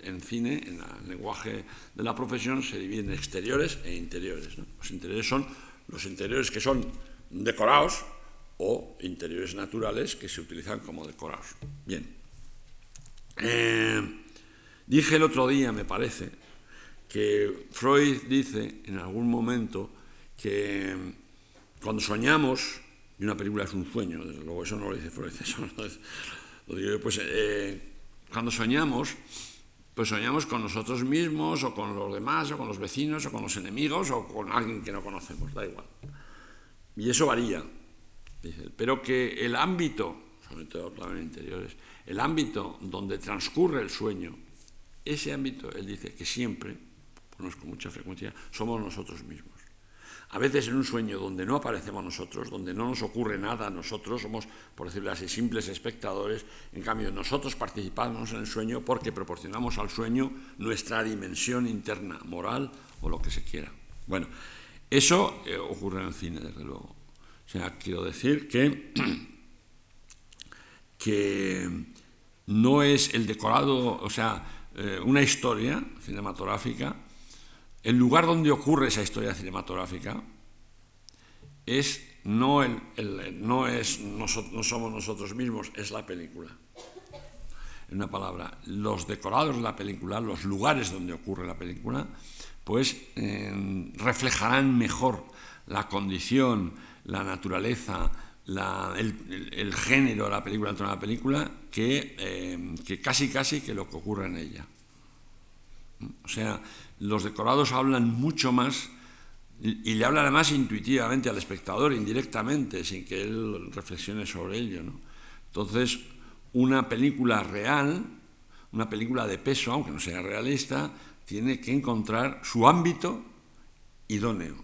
en cine, en el lenguaje de la profesión, se dividen en exteriores e interiores. Los interiores son los interiores que son decorados o interiores naturales que se utilizan como decorados. Bien. Eh, dije el otro día, me parece, que Freud dice en algún momento que cuando soñamos, y una película es un sueño, desde luego eso no lo dice Freud, eso lo digo yo, pues eh, cuando soñamos, pues soñamos con nosotros mismos o con los demás o con los vecinos o con los enemigos o con alguien que no conocemos, da igual. Y eso varía, pero que el ámbito, sobre todo en interiores, el ámbito donde transcurre el sueño, ese ámbito, él dice que siempre, pues con mucha frecuencia, somos nosotros mismos. A veces en un sueño donde no aparecemos nosotros, donde no nos ocurre nada nosotros, somos, por decirlo así, simples espectadores, en cambio nosotros participamos en el sueño porque proporcionamos al sueño nuestra dimensión interna, moral o lo que se quiera. Bueno, eso eh, ocurre en el cine, desde luego. O sea, quiero decir que, que no es el decorado, o sea, eh, una historia cinematográfica, el lugar donde ocurre esa historia cinematográfica es no, es somos nosotros mismos, es la película. En una palabra, los decorados de la película, los lugares donde ocurre la película, pues eh, reflejarán mejor la condición, la naturaleza, el, género de la película dentro de la película que, eh, que casi casi que lo que ocurre en ella. O sea, los decorados hablan mucho más y, le hablan además intuitivamente al espectador, indirectamente, sin que él reflexione sobre ello. Entonces, una película real, una película de peso, aunque no sea realista, tiene que encontrar su ámbito idóneo.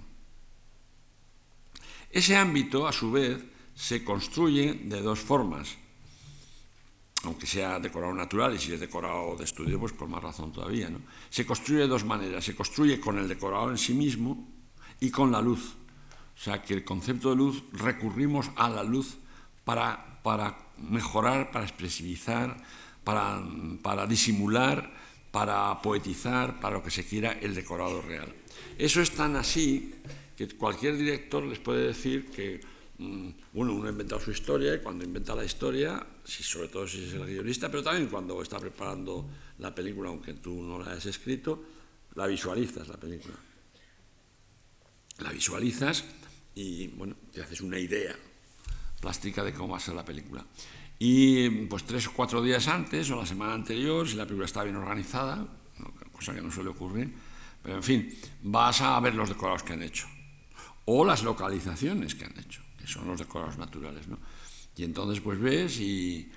Ese ámbito, a su vez, se construye de dos formas aunque sea decorado natural y si es decorado de estudio, pues por más razón todavía. ¿no? Se construye de dos maneras. Se construye con el decorado en sí mismo y con la luz. O sea, que el concepto de luz recurrimos a la luz para, para mejorar, para expresivizar, para, para disimular, para poetizar, para lo que se quiera el decorado real. Eso es tan así que cualquier director les puede decir que Mm, bueno, uno ha inventado su historia y cuando inventa la historia, sobre todo si es el guionista, pero también cuando está preparando la película, aunque tú no la hayas escrito, la visualizas la película. La visualizas y bueno, te haces una idea plástica de cómo va a ser la película. Y pues tres o cuatro días antes o la semana anterior, si la película está bien organizada, cosa que no suele ocurrir, pero en fin, vas a ver los decorados que han hecho o las localizaciones que han hecho son los decorados naturales, ¿no? Y entonces pues ves y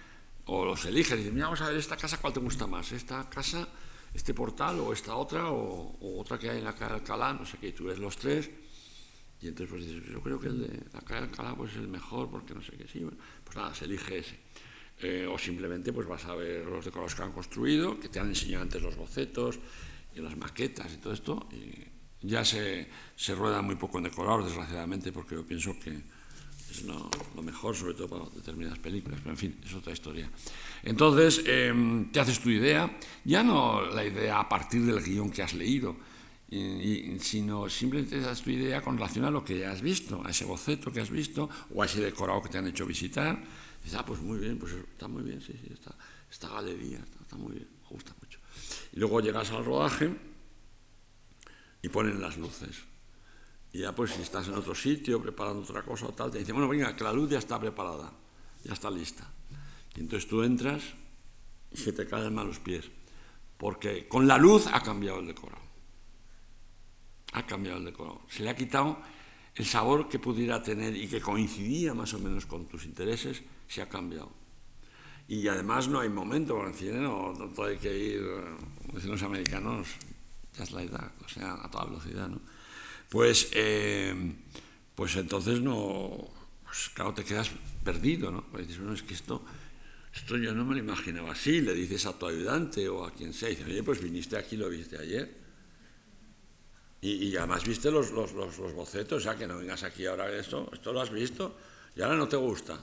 o los eliges y dices, mira, vamos a ver esta casa, ¿cuál te gusta más? ¿Esta casa, este portal o esta otra o, otra que hay en la calle Alcalá? No sé qué, y tú ves los tres y entonces pues dices, yo creo que el de la calle Alcalá pues es el mejor porque no sé qué, sí, bueno, pues nada, se elige ese. Eh, o simplemente pues vas a ver los decorados que han construido, que te han enseñado antes los bocetos y las maquetas y todo esto, y ya se, se rueda muy poco en decorados, desgraciadamente, porque yo pienso que es lo, mejor, sobre todo para determinadas películas, pero en fin, es otra historia. Entonces, em, te haces tu idea, ya no la idea a partir del guion que has leído, sino simplemente te das tu idea con relación a lo que ya has visto, a ese boceto que has visto o a ese decorado que te han hecho visitar. Dices, ah, pues muy bien, pues está muy bien, sí, sí, está, esta galería, está, muy bien, me gusta mucho. Y luego llegas al rodaje y ponen las luces. Y ya pues si estás en otro sitio preparando otra cosa o tal, te dicen, bueno, venga, que la luz ya está preparada, ya está lista. Y entonces tú entras y se te caen mal los pies, porque con la luz ha cambiado el decorado ha cambiado el decoro. Se le ha quitado el sabor que pudiera tener y que coincidía más o menos con tus intereses, se ha cambiado. Y además no hay momento, para el cine no, todo hay que ir, como dicen los americanos, ya es la edad, o sea, a toda velocidad, ¿no? Pues, eh, pues entonces no, pues claro, te quedas perdido, ¿no? Porque dices, bueno, es que esto, esto yo no me lo imaginaba así, le dices a tu ayudante o a quien sea, y dices, oye, pues viniste aquí, lo viste ayer. Y, además viste los, los, los, bocetos, o sea, que no vengas aquí ahora esto, esto lo has visto y ahora no te gusta.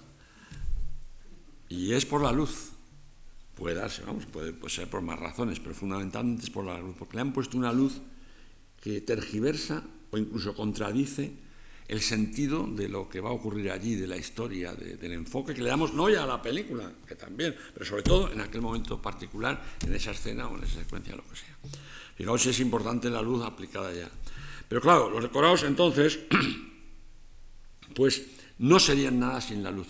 Y es por la luz. Puede darse, vamos, puede, ser por más razones, pero fundamentalmente es por la luz, porque le han puesto una luz que tergiversa o incluso contradice el sentido de lo que va a ocurrir allí, de la historia, del enfoque que le damos no ya a la película, que también, pero sobre todo en aquel momento particular, en esa escena o en esa secuencia, lo que sea. Fijaos si es importante la luz aplicada ya. Pero claro, los decorados entonces, pues no serían nada sin la luz,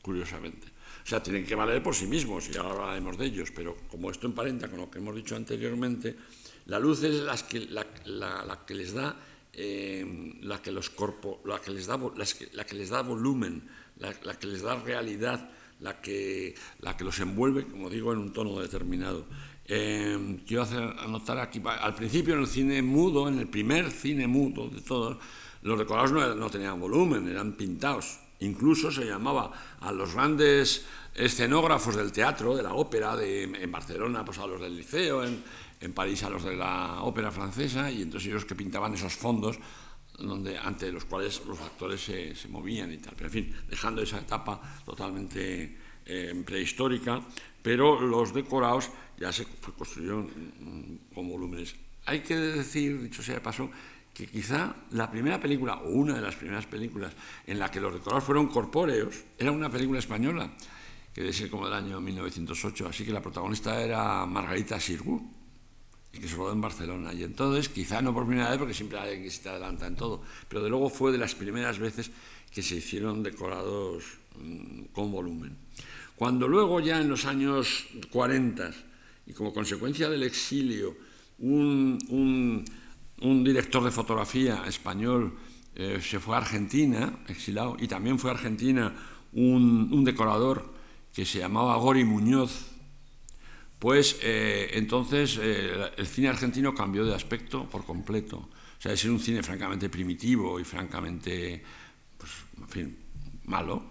curiosamente. O sea, tienen que valer por sí mismos, y ahora hablaremos de ellos, pero como esto emparenta con lo que hemos dicho anteriormente, la luz es la que, la, que les da eh, la que los corpos, la que les da, la que les da volumen, la, que les da realidad, la que, la que los envuelve, como digo, en un tono determinado. Eh, quiero hacer, anotar aquí, al principio en el cine mudo, en el primer cine mudo de todos, los decorados no, tenían volumen, eran pintados. Incluso se llamaba a los grandes escenógrafos del teatro, de la ópera, de, en Barcelona pues a los del liceo, en, en, París a los de la ópera francesa, y entonces ellos que pintaban esos fondos donde, ante los cuales los actores se, se movían y tal. Pero en fin, dejando esa etapa totalmente eh, prehistórica, pero los decorados ya se construyeron con volúmenes. Hay que decir, dicho sea de paso, que quizá la primera película, o una de las primeras películas en la que los decorados fueron corpóreos, era una película española, que debe ser como del año 1908, así que la protagonista era Margarita Sirgu, y que se rodó en Barcelona. Y entonces, quizá no por primera vez, porque siempre hay alguien que se te adelanta en todo, pero de luego fue de las primeras veces que se hicieron decorados mm, con volumen. Cuando luego ya en los años 40 y como consecuencia del exilio un, director de fotografía español eh, se fue a Argentina, exilado, y también fue a Argentina un, decorador que se llamaba Gori Muñoz, pues eh, entonces eh, el cine argentino cambió de aspecto por completo. O sea, de ser un cine francamente primitivo y francamente, pues, en fin, malo,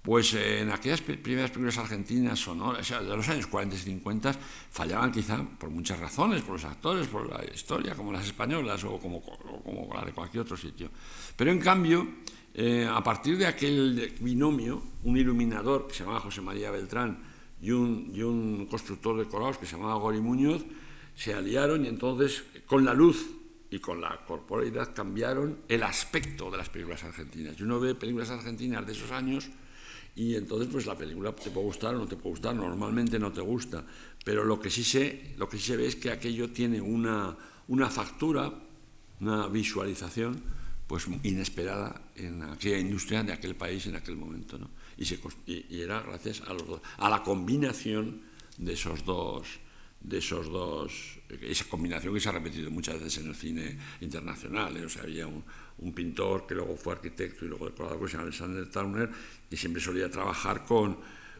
pues eh, en aquellas primeras películas argentinas sonoras, de los años 40 y 50, fallaban quizá por muchas razones, por los actores, por la historia, como las españolas o como, como la de cualquier otro sitio. Pero en cambio, eh, a partir de aquel binomio, un iluminador que se llamaba José María Beltrán y un, y un constructor de corados que se llamaba Gori Muñoz, se aliaron y entonces con la luz y con la corporalidad cambiaron el aspecto de las películas argentinas. Y uno ve películas argentinas de esos años y entonces pues la película te puede gustar o no te puede gustar, normalmente no te gusta, pero lo que sí se, lo que sí se ve es que aquello tiene una, una factura, una visualización pues inesperada en aquella industria de aquel país en aquel momento. ¿no? Y, era gracias a, los a la combinación de esos dos de esos dos, esa combinación que se ha repetido muchas veces en el cine internacional. ¿eh? O sea, había un, pintor que luego fue arquitecto y luego decorador, llama Alexander Towner, y siempre solía trabajar con,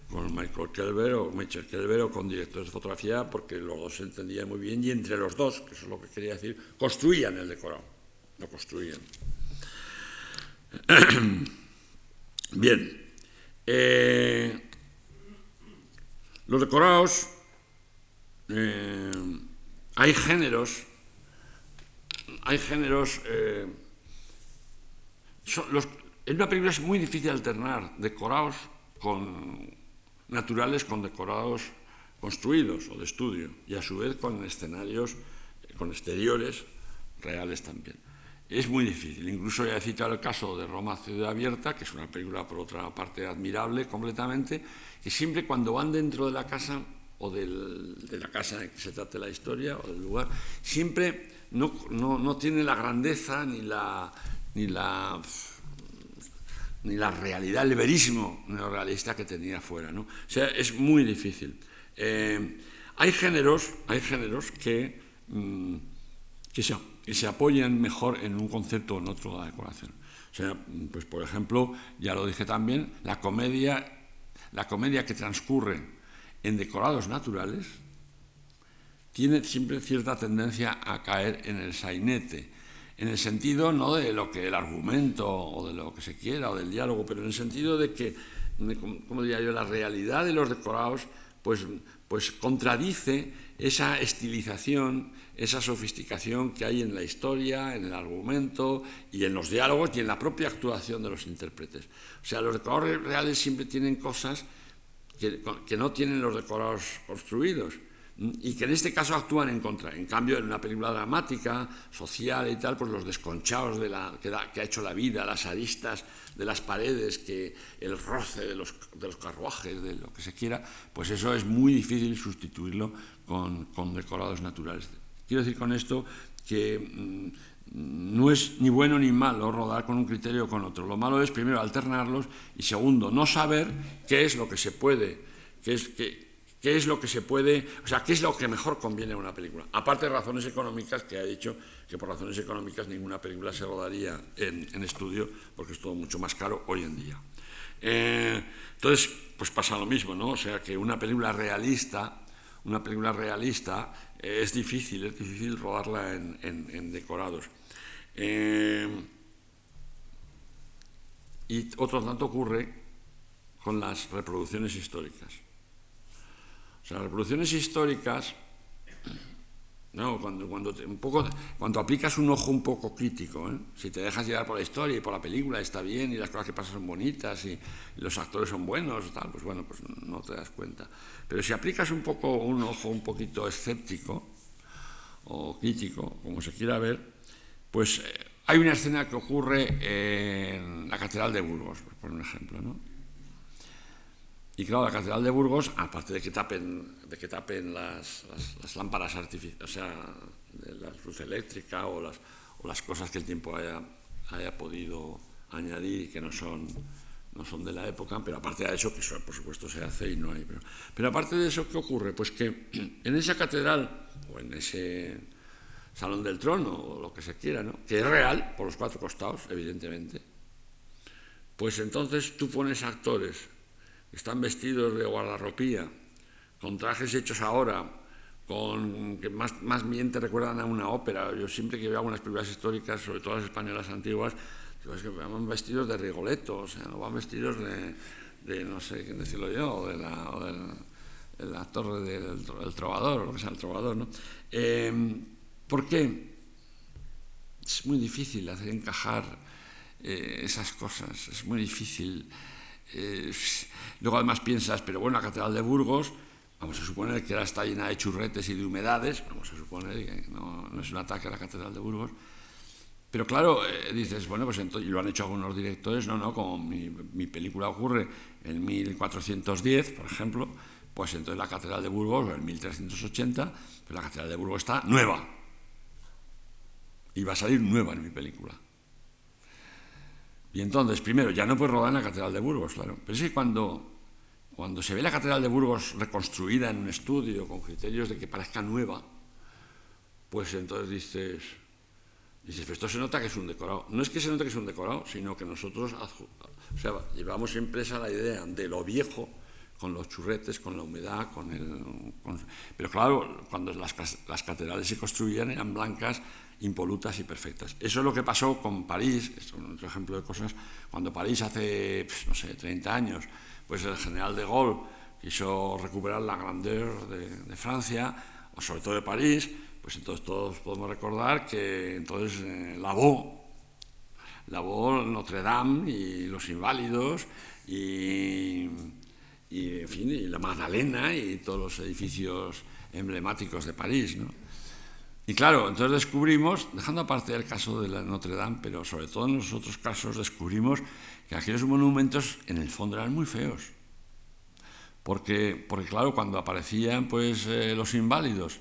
con Michael Kelber o Michael Kelber o con directores de fotografía porque los dos se entendían muy bien y entre los dos, que eso es lo que quería decir, construían el decorado, lo construían. Bien, eh, los decorados eh, hay géneros, hay géneros, eh, en una película es muy difícil alternar decorados con naturales con decorados construidos o de estudio y a su vez con escenarios, con exteriores reales también. Es muy difícil. Incluso ya he citado el caso de Roma Ciudad Abierta, que es una película por otra parte admirable completamente, que siempre cuando van dentro de la casa o de la casa en que se trate la historia o del lugar, siempre no, no, tiene la grandeza ni la, ni la ni la realidad, el verísimo neorrealista que tenía afuera. ¿no? O sea, es muy difícil. Eh, hay géneros, hay géneros que, mm, que, se, que, se, apoyan mejor en un concepto o en otro de la decoración. Pues por ejemplo, ya lo dije también, la comedia, la comedia que transcurre en decorados naturales tiene siempre cierta tendencia a caer en el sainete, en el sentido no de lo que el argumento o de lo que se quiera o del diálogo, pero en el sentido de que, como diría yo, la realidad de los decorados pues, pues contradice esa estilización, esa sofisticación que hay en la historia, en el argumento y en los diálogos y en la propia actuación de los intérpretes. O sea, los decorados reales siempre tienen cosas que, no tienen los decorados construidos y que en este caso actúan en contra. En cambio, en una película dramática, social y tal, pues los desconchados de la, que, ha hecho la vida, las aristas de las paredes, que el roce de los, de los, carruajes, de lo que se quiera, pues eso es muy difícil sustituirlo con, con decorados naturales. Quiero decir con esto que mm, no es ni bueno ni malo rodar con un criterio o con otro. Lo malo es, primero, alternarlos y, segundo, no saber qué es lo que se puede, qué es, qué, es lo que se puede, o sea, qué es lo que mejor conviene a una película. Aparte de razones económicas, que ha dicho que por razones económicas ninguna película se rodaría en, estudio, porque es todo mucho más caro hoy en día. Eh, entonces, pues pasa lo mismo, ¿no? O sea, que una película realista, una película realista eh, es difícil, es difícil rodarla en decorados. Eh, y otro tanto ocurre con las reproducciones históricas. Sea, las reproducciones históricas, cuando, cuando, un poco, cuando aplicas un ojo un poco crítico, ¿eh? si te dejas llevar por la historia y por la película, está bien, y las cosas que pasan son bonitas, y, los actores son buenos, tal, pues bueno, pues no te das cuenta. Pero si aplicas un poco un ojo un poquito escéptico o crítico, como se quiera ver, pues eh, hay una escena que ocurre en la Catedral de Burgos, por un ejemplo, ¿no? Y claro, la Catedral de Burgos, aparte de que tapen, de que tapen las, lámparas artificiales, o sea, la luz eléctrica o las, o las cosas que el tiempo haya, haya podido añadir que no son, no son de la época, pero aparte de eso, que eso por supuesto se hace y no hay. Pero, pero aparte de eso, ¿qué ocurre? Pues que en esa catedral, o en ese Salón del Trono o lo que se quiera, ¿no? que es real por los cuatro costados, evidentemente, pues entonces tú pones actores están vestidos de guardarropía, con trajes hechos ahora, con, que más, más bien te recuerdan a una ópera. Yo siempre que veo algunas películas históricas, sobre todo las españolas antiguas, digo, es que van vestidos de Rigoletto, o sea, no van vestidos de, no sé qué decirlo yo, de la, de la, torre del, trovador, o lo que sea el trovador, ¿no? Eh, ¿Por qué? Es muy difícil hacer encajar eh, esas cosas, es muy difícil. Eh, luego además piensas, pero bueno, la Catedral de Burgos, vamos a suponer que ahora está llena de churretes y de humedades, vamos a suponer que no, es un ataque a la Catedral de Burgos, pero claro, eh, dices, bueno, pues entonces, y lo han hecho algunos directores, no, no, como mi, película ocurre en 1410, por ejemplo, pues entonces la Catedral de Burgos, en 1380, pues la Catedral de Burgos está nueva, y va a salir nueva en mi película. Y entonces, primero, ya no puedes rodar en la Catedral de Burgos, claro. Pero es que cuando, cuando se ve la Catedral de Burgos reconstruida en un estudio con criterios de que parezca nueva, pues entonces dices, dices, esto se nota que es un decorado. No es que se note que es un decorado, sino que nosotros llevamos impresa la idea de lo viejo con los churretes, con la humedad, con el... Pero claro, cuando las, las catedrales se construían eran blancas impolutas y perfectas. Eso es lo que pasó con París, es otro ejemplo de cosas, cuando París hace, pues, no sé, 30 años, pues el general de Gaulle quiso recuperar la grandeur de, Francia, o sobre todo de París, pues entonces todos podemos recordar que entonces eh, lavó, lavó Notre Dame y los inválidos y, en fin, y la Magdalena y todos los edificios emblemáticos de París. ¿no? Y claro, entonces descubrimos, dejando aparte el caso de la Notre Dame, pero sobre todo en los otros casos descubrimos que aquellos monumentos en el fondo eran muy feos. Porque, porque claro, cuando aparecían pues, eh, los inválidos,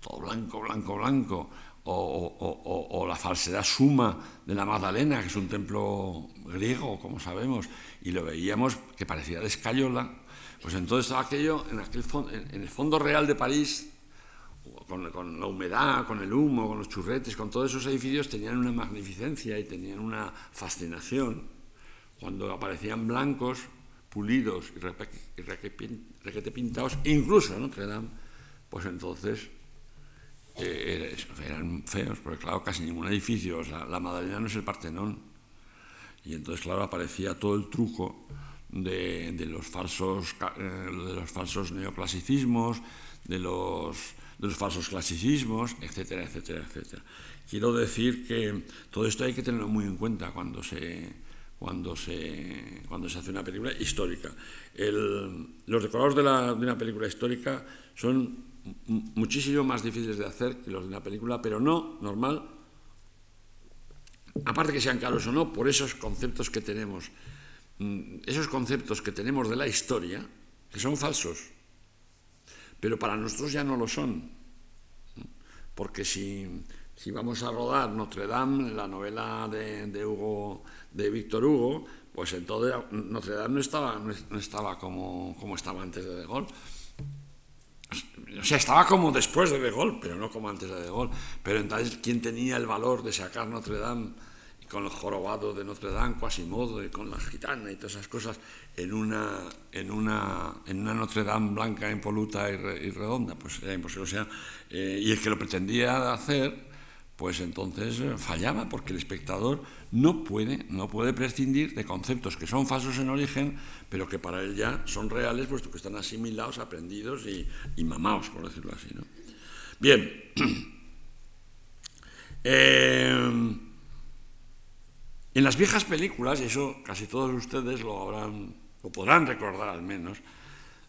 todo blanco, blanco, blanco, o, la falsedad suma de la Magdalena, que es un templo griego, como sabemos, y lo veíamos que parecía de escayola, pues entonces aquello, en, aquel, en el fondo real de París, con, la humedad, con el humo, con los churretes, con todos esos edificios, tenían una magnificencia y tenían una fascinación. Cuando aparecían blancos, pulidos y, requete pintados, incluso en Notre Dame, pues entonces eh, eran feos, porque claro, casi ningún edificio, o sea, la Madalena no es el Partenón. Y entonces, claro, aparecía todo el truco de, los, falsos, eh, de los falsos neoclasicismos, de los, de los falsos clasicismos, etcétera, etcétera, etcétera. Quiero decir que todo esto hay que tenerlo muy en cuenta cuando se, cuando se, cuando se hace una película histórica. los decorados de, de una película histórica son muchísimo más difíciles de hacer que los de una película, pero no normal, aparte que sean caros o no, por esos conceptos que tenemos, mm, esos conceptos que tenemos de la historia, que son falsos, pero para nosotros ya no lo son, porque si, si vamos a rodar Notre Dame, la novela de, de, Hugo, de Víctor Hugo, pues entonces Notre Dame no estaba, no estaba como, como estaba antes de De Gaulle o sea, estaba como después de De Gaulle, pero no como antes de De Gaulle. Pero entonces, ¿quién tenía el valor de sacar Notre Dame con el jorobado de Notre Dame, Quasimodo, y con la gitana y todas esas cosas, en una, en una, en una Notre Dame blanca, impoluta y, redonda? Pues era imposible. O sea, eh, y el que lo pretendía hacer pues entonces eh, fallaba, porque el espectador no puede, no puede prescindir de conceptos que son falsos en origen, pero que para él ya son reales, puesto que están asimilados, aprendidos y, y mamados, por decirlo así. Bien. Eh, en las viejas películas, y eso casi todos ustedes lo habrán, lo podrán recordar al menos,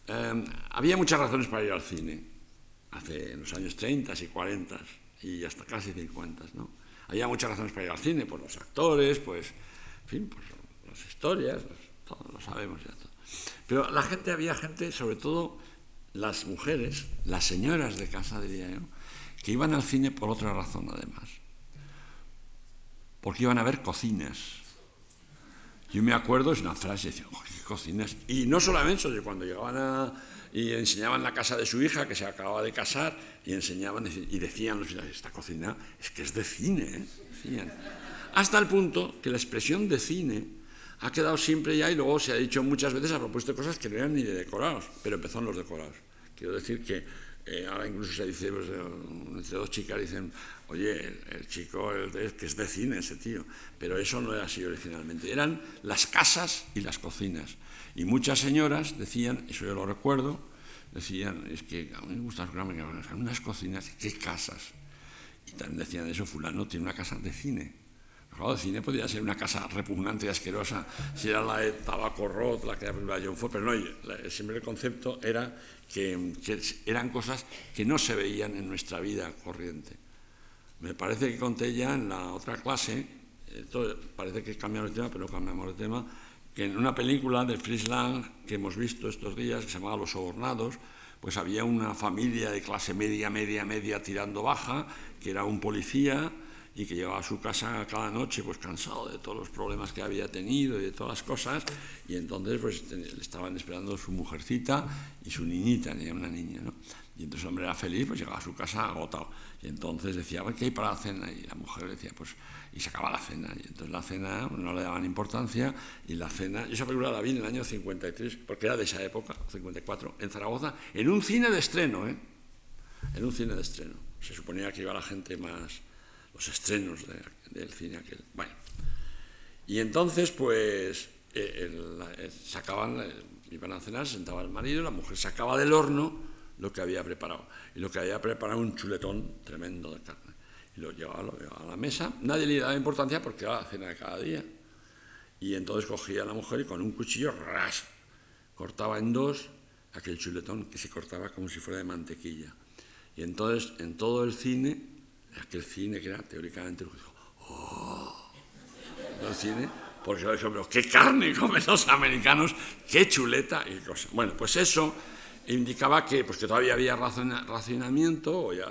eh, había muchas razones para ir al cine, hace los años 30 y 40 y hasta casi 50, ¿no? Había muchas razones para ir al cine, por los actores, pues, en fin, pues las historias, pues, todo lo sabemos ya todo. Pero la gente, había gente, sobre todo las mujeres, las señoras de casa, diría yo, que iban al cine por otra razón además. Porque iban a ver cocinas. Yo me acuerdo, es una frase, decía, ¿qué cocinas? Y no solamente eso, cuando llegaban a, y enseñaban la casa de su hija, que se acababa de casar, y enseñaban y decían, esta cocina es que es de cine, ¿eh? Hasta el punto que la expresión de cine ha quedado siempre ya y luego se ha dicho muchas veces, ha propuesto cosas que no eran ni de decorados, pero empezó los decorados. Quiero decir que eh, ahora incluso se dice, pues, eh, entre dos chicas dicen, oye, el, chico el que es de cine ese tío, pero eso no era así originalmente, eran las casas y las cocinas. Y muchas señoras decían, eso yo lo recuerdo, decían, es que a mí me gustan unas cocinas, ¿qué casas? Y también decían eso, fulano tiene una casa de cine. Claro, de cine podría ser una casa repugnante y asquerosa si era la de Tabaco Roth, la que era la John Ford, pero no, siempre el concepto era que, eran cosas que no se veían en nuestra vida corriente. Me parece que conté ya en la otra clase, parece que cambiamos el tema, pero cambiamos el tema, que en una película de Fritz Lang que hemos visto estos días, que se llamaba Los Sobornados, pues había una familia de clase media, media, media tirando baja, que era un policía y que llevaba a su casa cada noche pues cansado de todos los problemas que había tenido y de todas las cosas, y entonces pues le estaban esperando su mujercita y su niñita, tenía una niña, ¿no? Y entonces el hombre era feliz, pues llegaba a su casa agotado. Y entonces decía, ¿qué hay para la cena? Y la mujer decía, pues, y se acaba la cena. Y entonces la cena no le daban importancia, y la cena, yo esa película la vi en el año 53, porque era de esa época, 54, en Zaragoza, en un cine de estreno, ¿eh? En un cine de estreno. Se suponía que iba la gente más, los estrenos del cine aquel. Bueno. Y entonces, pues, eh, sacaban, eh, iban a cenar, sentaba el marido, la mujer sacaba del horno lo que había preparado. Y lo que había preparado un chuletón tremendo de carne. Y lo llevaba, lo llevaba a la mesa. Nadie le daba importancia porque era la cena de cada día. Y entonces cogía a la mujer y con un cuchillo ras, cortaba en dos aquel chuletón que se cortaba como si fuera de mantequilla. Y entonces en todo el cine, aquel cine que era teóricamente, dijo, ¡oh! El cine, porque yo dije, pero qué carne comen los americanos, qué chuleta y cosas. Bueno, pues eso indicaba que, pues que todavía había racionamiento, o, ya,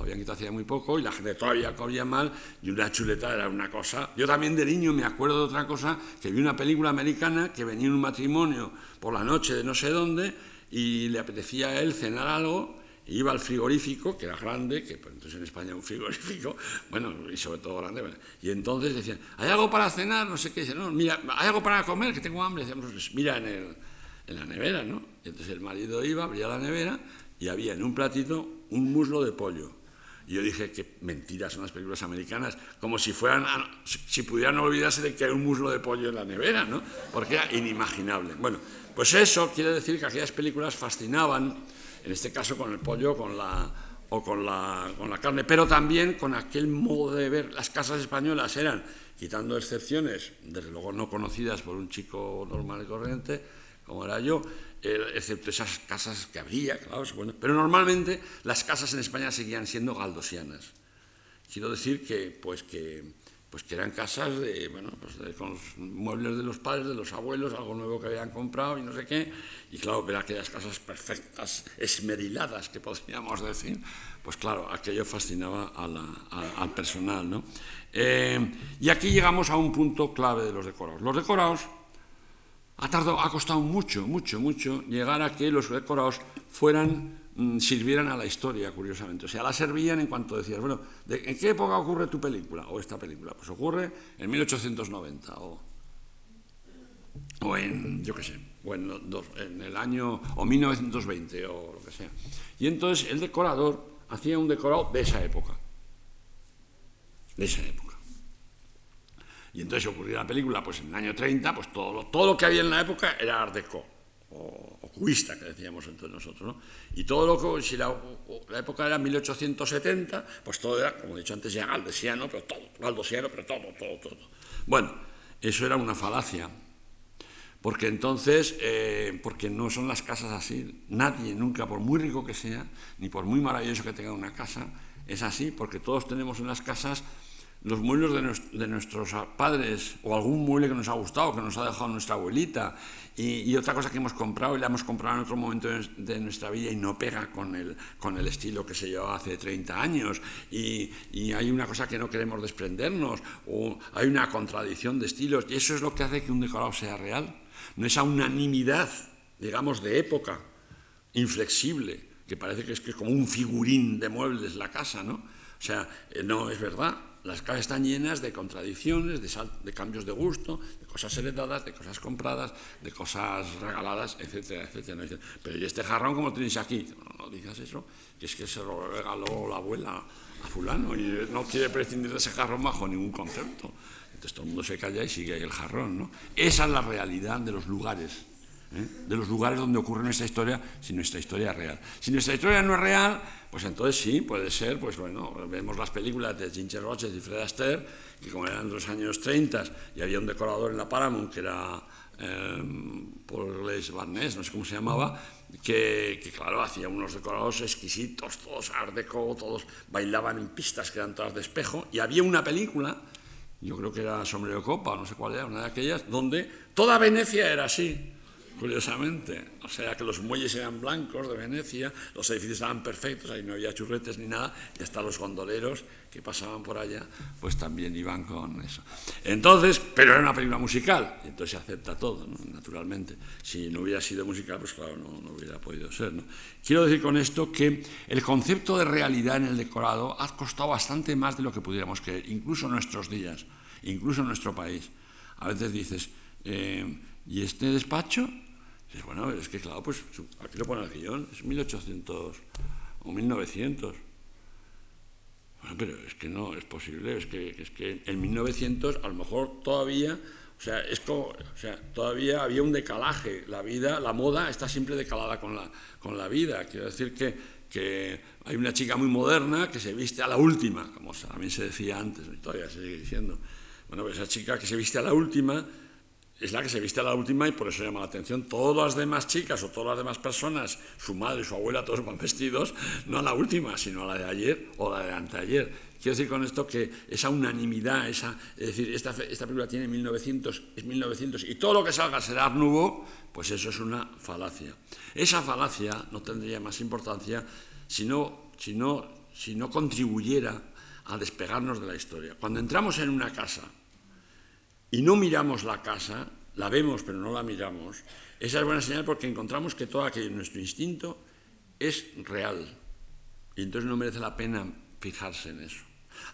habían quitado hacía muy poco, y la gente todavía comía mal, y una chuleta era una cosa. Yo también de niño me acuerdo de otra cosa, que vi una película americana que venía en un matrimonio por la noche de no sé dónde, y le apetecía a él cenar algo, e iba al frigorífico, que era grande, que pues, entonces en España un frigorífico, bueno, y sobre todo grande, y entonces decían, ¿hay algo para cenar? No sé qué, no, mira, ¿hay algo para comer? Que tengo hambre. Decíamos, pues mira en el en la nevera, ¿no? Entonces el marido iba, abría la nevera y había en un platito un muslo de pollo. Y yo dije que mentiras son las películas americanas, como si fueran, si pudieran olvidarse de que hay un muslo de pollo en la nevera, ¿no? Porque era inimaginable. Bueno, pues eso quiere decir que aquellas películas fascinaban, en este caso con el pollo con la, o con la, con la carne, pero también con aquel modo de ver. Las casas españolas eran, quitando excepciones, desde luego no conocidas por un chico normal y corriente, como era yo, eh, excepto esas casas que había, claro, bueno, pero normalmente las casas en España seguían siendo galdosianas. Quiero decir que, pues que, pues que eran casas de, bueno, pues con los muebles de los padres, de los abuelos, algo nuevo que habían comprado y no sé qué, y claro, ver aquellas casas perfectas, esmeriladas, que podríamos decir, pues claro, aquello fascinaba al personal, ¿no? Eh, y aquí llegamos a un punto clave de los decorados. Los decorados ha, ha costado mucho, mucho, mucho llegar a que los decorados fueran, mm, sirvieran a la historia, curiosamente. O sea, la servían en cuanto decías, bueno, ¿en qué época ocurre tu película o esta película? Pues ocurre en 1890 o, o en, yo qué sé, o en, en el año, o 1920 o lo que sea. Y entonces el decorador hacía un decorado de esa época. De esa época. Y entonces ocurrió la película, pues en el año 30, pues todo lo, todo lo que había en la época era art deco, o, o que decíamos entonces nosotros, ¿no? Y todo lo que, si la, la, época era 1870, pues todo era, como he dicho antes, ya galdesiano, pero todo, galdosiano, pero todo, todo, todo. Bueno, eso era una falacia, porque entonces, eh, porque no son las casas así, nadie nunca, por muy rico que sea, ni por muy maravilloso que tenga una casa, es así, porque todos tenemos en las casas los muebles de, nuestros padres o algún mueble que nos ha gustado, que nos ha dejado nuestra abuelita y, otra cosa que hemos comprado y la hemos comprado en otro momento de, nuestra vida y no pega con el, con el estilo que se llevaba hace 30 años y, y, hay una cosa que no queremos desprendernos o hay una contradicción de estilos y eso es lo que hace que un decorado sea real. No esa unanimidad, digamos, de época, inflexible, que parece que es, que es como un figurín de muebles la casa, ¿no? O sea, eh, no es verdad las casas están llenas de contradicciones, de, cambios de gusto, de cosas heredadas, de cosas compradas, de cosas regaladas, etcétera, etcétera. Pero ¿y este jarrón cómo tenéis aquí? No, no digas eso, que es que se lo regaló la abuela a fulano y no quiere prescindir de ese jarrón bajo ningún concepto. Entonces todo el mundo se calla y sigue ahí el jarrón. ¿no? Esa es la realidad de los lugares. ¿Eh? de los lugares donde ocurre nuestra historia, si nuestra historia es real. Si nuestra historia no es real, pues entonces sí, puede ser, pues bueno, vemos las películas de Ginger Rogers y Fred Astaire, que como eran los años 30 y había un decorador en la Paramount que era eh, Paul Les Barnes, no sé cómo se llamaba, que, claro, hacía unos decorados exquisitos, todos art deco, todos bailaban en pistas que eran todas de espejo, y había una película, yo creo que era Sombrero Copa, no sé cuál era, una de aquellas, donde toda Venecia era así, curiosamente. O sea que los muelles eran blancos de Venecia, los edificios estaban perfectos, ahí no había churretes ni nada, y hasta los gondoleros que pasaban por allá, pues también iban con eso. Entonces, pero era una película musical, y entonces se acepta todo, naturalmente. Si no hubiera sido musical, pues claro, no, no hubiera podido ser. Quiero decir con esto que el concepto de realidad en el decorado ha costado bastante más de lo que pudiéramos creer, incluso en nuestros días, incluso en nuestro país. A veces dices, eh, ¿y este despacho? bueno, es que claro, pues aquí lo pone el guion, es 1800 o 1900. Bueno, pero es que no es posible, es que, es que en 1900 a lo mejor todavía O sea, es como, o sea, todavía había un decalaje. La vida, la moda está siempre decalada con la, con la vida. Quiero decir que, que hay una chica muy moderna que se viste a la última, como también se decía antes, todavía se sigue diciendo. Bueno, pues esa chica que se viste a la última es la que se viste a la última y por eso llama la atención. Todas las demás chicas o todas las demás personas, su madre, su abuela, todos van vestidos, no a la última, sino a la de ayer o la de anteayer. Quiero decir con esto que esa unanimidad, esa, es decir, esta, esta película tiene 1900, es 1900 y todo lo que salga será Art pues eso es una falacia. Esa falacia no tendría más importancia si no, si no, si no contribuyera a despegarnos de la historia. Cuando entramos en una casa, y no miramos la casa, la vemos pero no la miramos, esa es buena señal porque encontramos que todo aquello, nuestro instinto, es real. Y entonces no merece la pena fijarse en eso.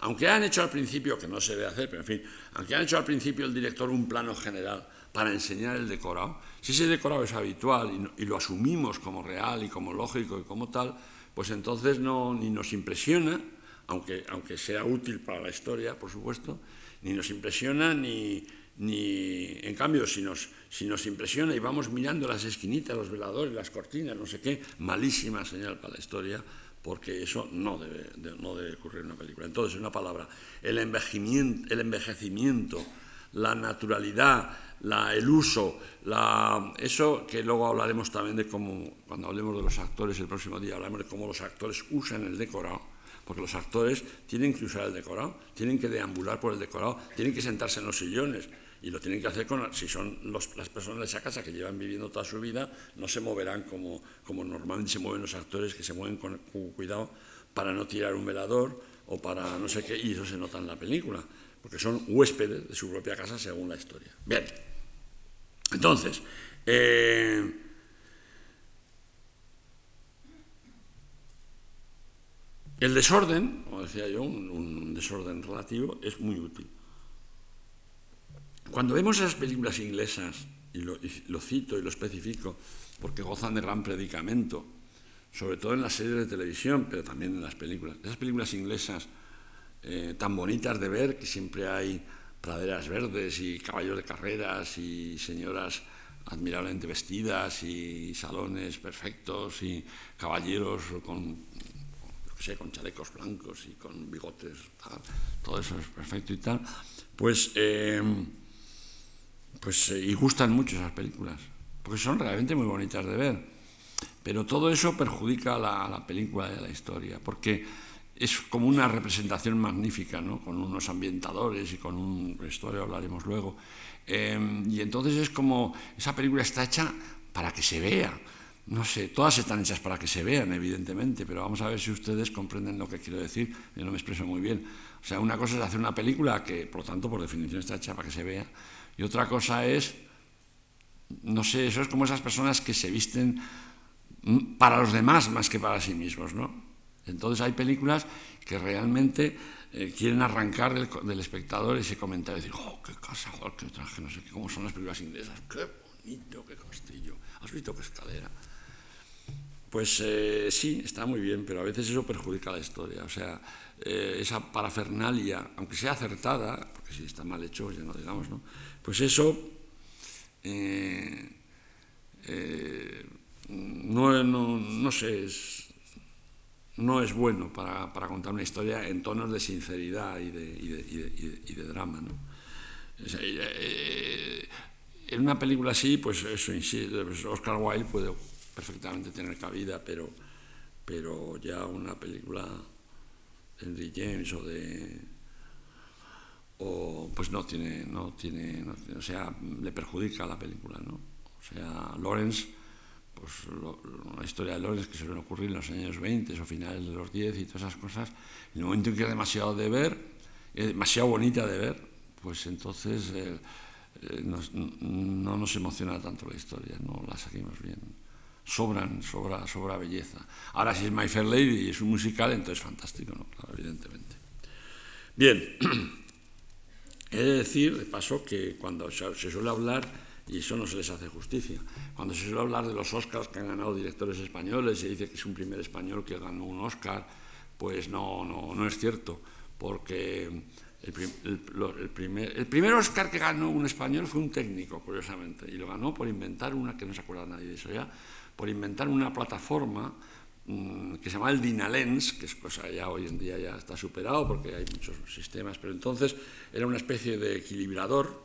Aunque han hecho al principio, que no se debe hacer, pero en fin, aunque han hecho al principio el director un plano general para enseñar el decorado, si ese decorado es habitual y, lo asumimos como real y como lógico y como tal, pues entonces no, ni nos impresiona, aunque, aunque sea útil para la historia, por supuesto, ni nos impresiona ni, ni en cambio, si nos, si nos impresiona y vamos mirando las esquinitas, los veladores, las cortinas, no sé qué, malísima señal para la historia, porque eso no debe, no debe ocurrir en una película. Entonces, una palabra, el envejecimiento, el envejecimiento la naturalidad, la, el uso, la, eso que luego hablaremos también de cómo, cuando hablemos de los actores el próximo día, hablaremos de cómo los actores usan el decorado porque los actores tienen que usar el decorado, tienen que deambular por el decorado, tienen que sentarse en los sillones y lo tienen que hacer con, si son las personas de esa casa que llevan viviendo toda su vida, no se moverán como, como normalmente se mueven los actores, que se mueven con, cuidado para no tirar un velador o para no sé qué, y eso se nota en la película, porque son huéspedes de su propia casa según la historia. Bien, entonces, eh, El desorden, como decía yo, un, desorden relativo, es muy útil. Cuando vemos esas películas inglesas, y lo, cito y lo especifico, porque gozan de gran predicamento, sobre todo en las series de televisión, pero también en las películas, esas películas inglesas eh, tan bonitas de ver, que siempre hay praderas verdes y caballos de carreras y señoras admirablemente vestidas y salones perfectos y caballeros con con chalecos blancos y con bigotes, todo eso es perfecto y tal, pues, eh, pues eh, y gustan mucho esas películas, porque son realmente muy bonitas de ver. Pero todo eso perjudica a la, película y a la historia, porque es como una representación magnífica, ¿no? con unos ambientadores y con un vestuario, hablaremos luego. Eh, y entonces es como, esa película está hecha para que se vea, no sé, todas están hechas para que se vean, evidentemente, pero vamos a ver si ustedes comprenden lo que quiero decir. Yo no me expreso muy bien. O sea, una cosa es hacer una película que, por lo tanto, por definición está hecha para que se vea, y otra cosa es, no sé, eso es como esas personas que se visten para los demás más que para sí mismos, ¿no? Entonces hay películas que realmente eh, quieren arrancar del, espectador ese comentario y decir, oh, qué casa, oh, qué traje, no sé cómo son las películas inglesas, qué bonito, qué castillo, has visto qué escalera. Pues eh, sí, está muy bien, pero a veces eso perjudica la historia. O sea, eh, esa parafernalia, aunque sea acertada, porque si está mal hecho, ya no digamos, ¿no? Pues eso eh, no, no, sé, no es bueno para, contar una historia en tonos de sinceridad y de, drama, ¿no? en una película así, pues eso, pues Oscar Wilde puede perfectamente tener cabida, pero, pero ya una película de Henry James o de o pues no tiene, no tiene, o sea, le perjudica a la película, ¿no? O sea, Lawrence, pues la historia de Lawrence que suele ocurrir en los años 20 o finales de los 10 y todas esas cosas, en el momento en que es demasiado de ver, es demasiado bonita de ver, pues entonces eh, eh, no nos emociona tanto la historia, no la seguimos bien sobran, sobra, sobra belleza. Ahora, si es My Fair Lady y es un musical, entonces fantástico, ¿no? Evidentemente. Bien, he de decir, de paso, que cuando se suele hablar, y eso no se les hace justicia, cuando se suele hablar de los Oscars que han ganado directores españoles, se dice que es un primer español que ganó un Oscar, pues no, no, no es cierto, porque El, primer, el primer Oscar que ganó un español fue un técnico, curiosamente, y lo ganó por inventar una, que no se acuerda nadie de eso ya, por inventar una plataforma mm, que se llama el Dynalens, que es cosa ya hoy en día ya está superado porque hay muchos sistemas, pero entonces era una especie de equilibrador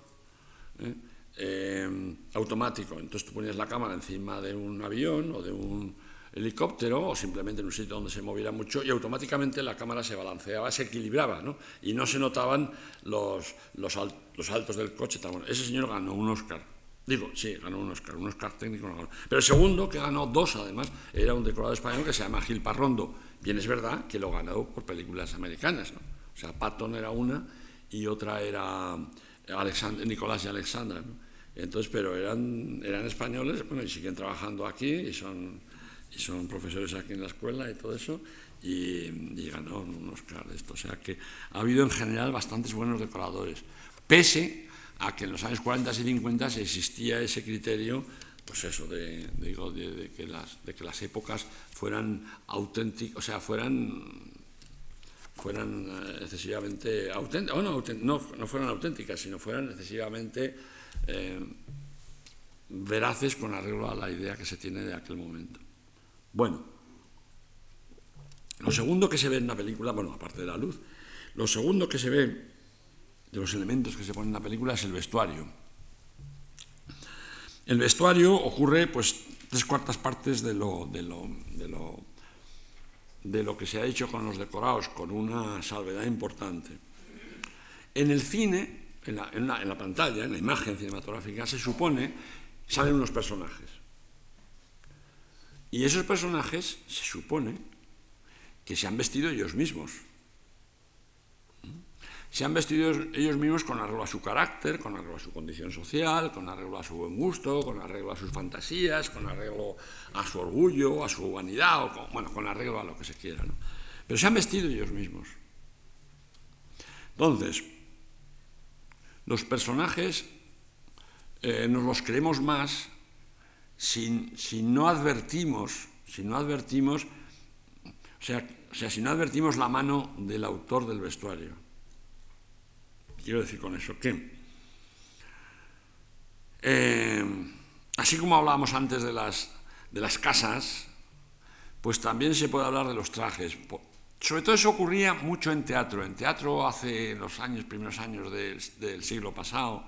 ¿eh? Eh, automático. Entonces tú ponías la cámara encima de un avión o de un helicóptero o simplemente en un sitio donde se moviera mucho y automáticamente la cámara se balanceaba, se equilibraba y no se notaban los, los, los altos del coche. Ese señor ganó un Oscar. Digo, sí, ganó un Oscar, un Oscar técnico. No. Pero el segundo, que ganó dos además, era un decorado español que se llama Gil Parrondo. Bien es verdad que lo ganó por películas americanas. ¿no? O sea, Patton era una y otra era Nicolás y Alexandra. Entonces, pero eran, eran españoles, bueno, y siguen trabajando aquí y son, y son profesores aquí en la escuela y todo eso, y, y ganó un Oscar de esto. O sea que ha habido en general bastantes buenos decoradores, pese a que en los años 40 y 50 se existía ese criterio, pues eso, de, de, que, las, de que las épocas fueran auténticas, o sea, fueran fueran eh, excesivamente auténticas, no, no fueran auténticas, sino fueran excesivamente eh, veraces con arreglo a la idea que se tiene de aquel momento. Bueno, lo segundo que se ve en la película, bueno, aparte de la luz, lo segundo que se ve de los elementos que se ponen en la película es el vestuario. El vestuario ocurre, pues, tres cuartas partes de lo, de lo, de lo, de lo que se ha hecho con los decorados, con una salvedad importante. En el cine, en la, pantalla, en la imagen cinematográfica, se supone, salen unos personajes. Y esos personajes se supone que se han vestido ellos mismos. Se han vestido ellos mismos con arreglo a su carácter, con arreglo a su condición social, con arreglo a su buen gusto, con arreglo a sus fantasías, con arreglo a su orgullo, a su vanidad, o con, bueno, con arreglo a lo que se quiera. Pero se han vestido ellos mismos. Entonces, los personajes eh, nos los creemos más si, no advertimos, si no advertimos, o sea, o sea, si no advertimos la mano del autor del vestuario. Quiero decir con eso que, eh, así como hablábamos antes de las, de las casas, pues también se puede hablar de los trajes. Sobre todo eso ocurría mucho en teatro. En teatro hace los años, primeros años del, siglo pasado,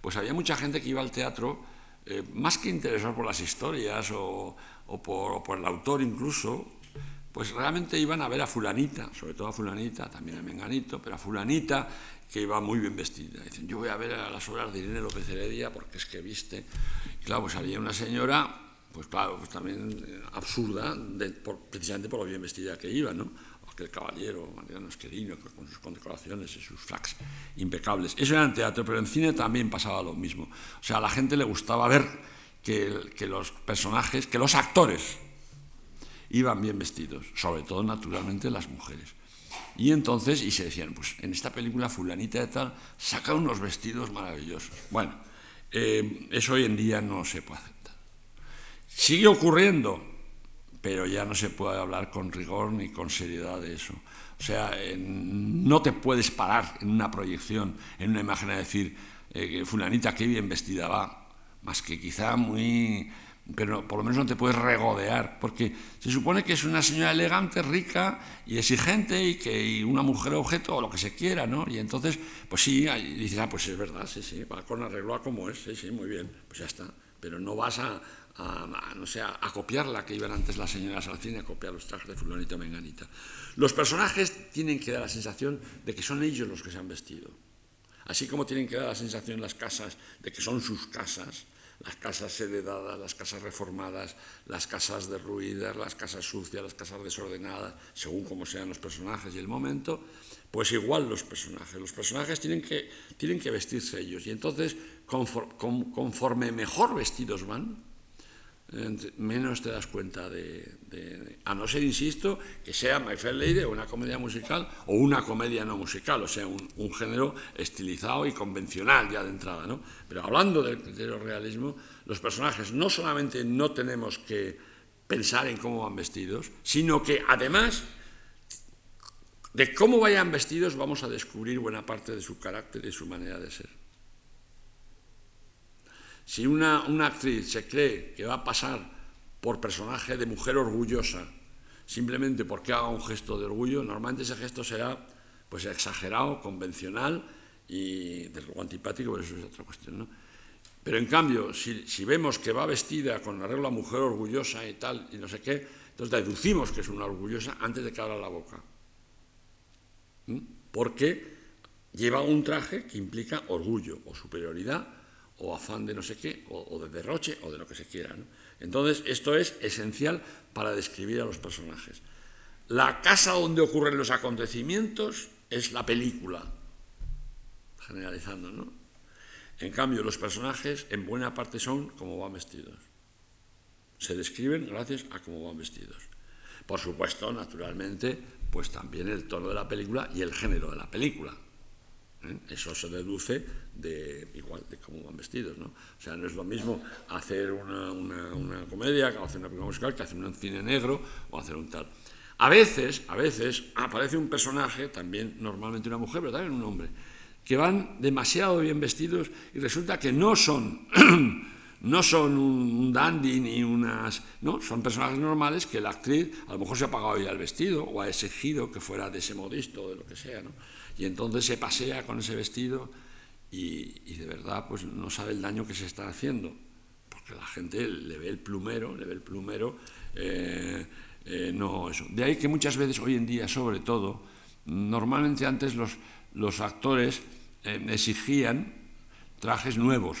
pues había mucha gente que iba al teatro eh, más que interesar por las historias o, por, el autor incluso, pues realmente iban a ver a fulanita, sobre todo a fulanita, también a Menganito, pero a fulanita que iba muy bien vestida. Dicen, yo voy a ver a las obras de Irene López Heredia porque es que viste. claro, pues había una señora, pues claro, pues también eh, absurda, precisamente por lo bien vestida que iba, ¿no? el caballero, Mariano Esquerino, con sus condecoraciones y sus fracs impecables. Eso era en teatro, pero en cine también pasaba lo mismo. O sea, a la gente le gustaba ver que, que los personajes, que los actores iban bien vestidos, sobre todo naturalmente las mujeres. Y entonces, y se decían, pues en esta película fulanita de tal, saca unos vestidos maravillosos. Bueno, eh, eso hoy en día no se puede aceptar. Sigue ocurriendo, pero ya no se puede hablar con rigor ni con seriedad de eso. O sea, no te puedes parar en una proyección, en una imagen a decir, eh, fulanita, qué bien vestida va, más que quizá muy... Pero por lo menos no te puedes regodear, porque se supone que es una señora elegante, rica y exigente y que una mujer objeto o lo que se quiera, ¿no? Y entonces, pues sí, y dices, ah, pues es verdad, sí, sí, va con arreglo a como es, sí, sí, muy bien, pues ya está. Pero no vas a, a, no sé, a copiar la que iban antes las señoras al cine, a copiar los trajes de fulanita menganita. Los personajes tienen que dar la sensación de que son ellos los que se han vestido. Así como tienen que dar la sensación en las casas de que son sus casas, las casas heredadas, las casas reformadas, las casas derruidas, las casas sucias, las casas desordenadas, según como sean los personajes y el momento, pues igual los personajes. Los personajes tienen que, tienen que vestirse ellos. Y entonces, conforme mejor vestidos van, menos te das cuenta de, A no ser, insisto, que sea My Fair Lady una comedia musical o una comedia no musical, o sea, un, género estilizado y convencional ya de entrada, ¿no? Pero hablando del criterio realismo, los personajes no solamente no tenemos que pensar en cómo van vestidos, sino que además de cómo vayan vestidos vamos a descubrir buena parte de su carácter y su manera de ser. Si una, actriz se cree que va a pasar por personaje de mujer orgullosa, simplemente porque haga un gesto de orgullo, normalmente ese gesto será pues exagerado, convencional y desde luego antipático, pero eso es otra cuestión. ¿no? Pero en cambio, si, si, vemos que va vestida con arreglo a mujer orgullosa y tal, y no sé qué, entonces deducimos que es una orgullosa antes de que abra la boca. ¿Mm? Porque lleva un traje que implica orgullo o superioridad o afán de no sé qué, o, de derroche o de lo que se quiera. ¿no? Entonces, esto es esencial para describir a los personajes. La casa donde ocurren los acontecimientos es la película, generalizando, ¿no? En cambio, los personajes en buena parte son como van vestidos. Se describen gracias a cómo van vestidos. Por supuesto, naturalmente, pues también el tono de la película y el género de la película. ¿eh? Eso se deduce de igual de cómo van vestidos, ¿no? O sea, no es lo mismo hacer una, una, comedia que hacer una película musical que hacer un cine negro o hacer un tal. A veces, a veces aparece un personaje, también normalmente una mujer, pero también un hombre, que van demasiado bien vestidos y resulta que no son, no son un dandy ni unas... No, son personajes normales que la actriz a lo mejor se ha pagado ya el vestido o ha exigido que fuera de ese modisto o de lo que sea, ¿no? Y entonces se pasea con ese vestido y, de verdad pues no sabe el daño que se está haciendo, porque la gente le ve el plumero, le ve el plumero... Eh, eh, no eso. De ahí que muchas veces hoy en día, sobre todo, normalmente antes los, los actores eh, exigían trajes nuevos.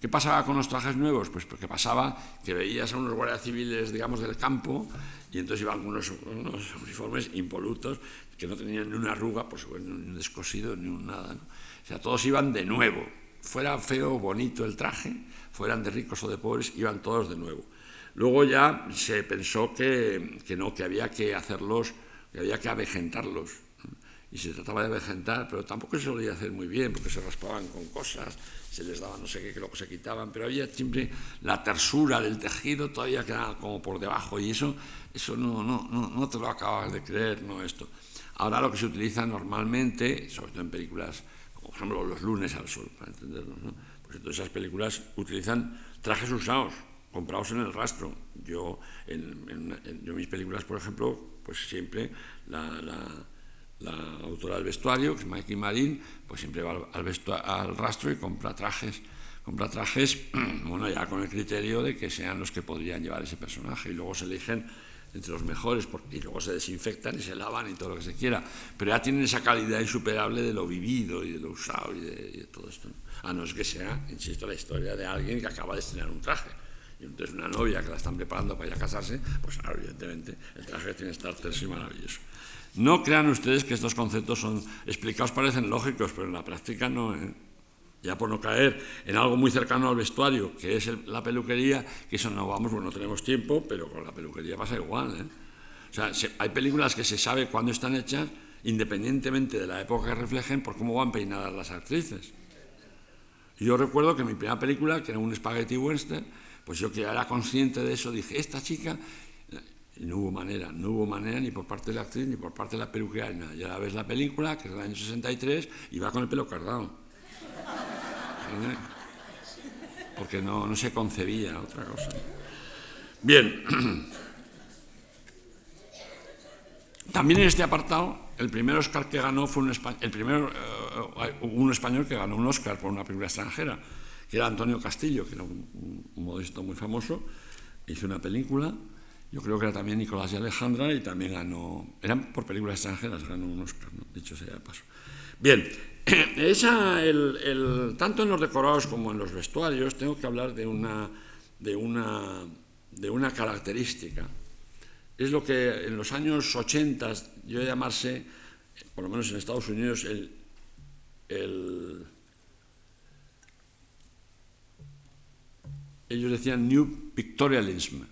¿Qué pasaba con los trajes nuevos? Pues porque pasaba que veías a unos guardias civiles, digamos, del campo y entonces iban con unos, unos uniformes impolutos que no tenían ni una arruga, por supuesto, ni un descosido, ni un nada. ¿no? O sea, todos iban de nuevo. Fuera feo o bonito el traje, fueran de ricos o de pobres, iban todos de nuevo. Luego ya se pensó que, que, no, que había que hacerlos, que había que avejentarlos. Y se trataba de avejentar, pero tampoco se solía hacer muy bien, porque se raspaban con cosas, se les daba no sé qué, que luego se quitaban, pero había siempre la tersura del tejido, todavía quedaba como por debajo, y eso, eso no, no, no, no te lo acabas de creer, no esto. Ahora lo que se utiliza normalmente, sobre todo en películas, por ejemplo Los lunes al sol, para entenderlo, ¿no? pues entonces esas películas utilizan trajes usados, comprados en el rastro. Yo, en, en, en mis películas, por ejemplo, pues siempre la, la, la, autora del vestuario, que es Mikey Marín, pues siempre va al, al, al rastro y compra trajes. Compra trajes, bueno, ya con el criterio de que sean los que podrían llevar ese personaje y luego se eligen entre los mejores porque, y luego se desinfectan y se lavan y todo lo que se quiera. Pero ya tienen esa calidad insuperable de lo vivido y de lo usado y de, todo esto. A no es que sea, insisto, la historia de alguien que acaba de estrenar un traje y entonces una novia que la están preparando para ir a casarse, pues evidentemente el traje tiene que estar terso y maravilloso. No crean ustedes que estos conceptos son explicados, parecen lógicos, pero en la práctica no. ¿eh? Ya por no caer en algo muy cercano al vestuario, que es el, la peluquería, que eso no vamos, pues no tenemos tiempo, pero con la peluquería pasa igual. ¿eh? O sea, se, hay películas que se sabe cuándo están hechas, independientemente de la época que reflejen, por cómo van peinadas las actrices. Yo recuerdo que mi primera película, que era un spaghetti western, pues yo que era consciente de eso, dije, esta chica, no hubo manera, no hubo manera ni por parte de la actriz ni por parte de la peluquera ni nada. Ya ves la película, que es del año 63, y va con el pelo cardado. Porque no, no se concebía otra cosa. Bien. También en este apartado, el primer Oscar que ganó fue un, el primero, uh, un español que ganó un Oscar por una película extranjera que era Antonio Castillo, que era un, un modesto muy famoso, hizo una película, yo creo que era también Nicolás y Alejandra, y también ganó, eran por películas extranjeras, ganó un Oscar, ¿no? dicho sea de paso. Bien, esa, tanto en los decorados como en los vestuarios, tengo que hablar de una, de una, de una característica. Es lo que en los años 80 yo llamarse, por lo menos en Estados Unidos, el, el ellos decían New Pictorialism.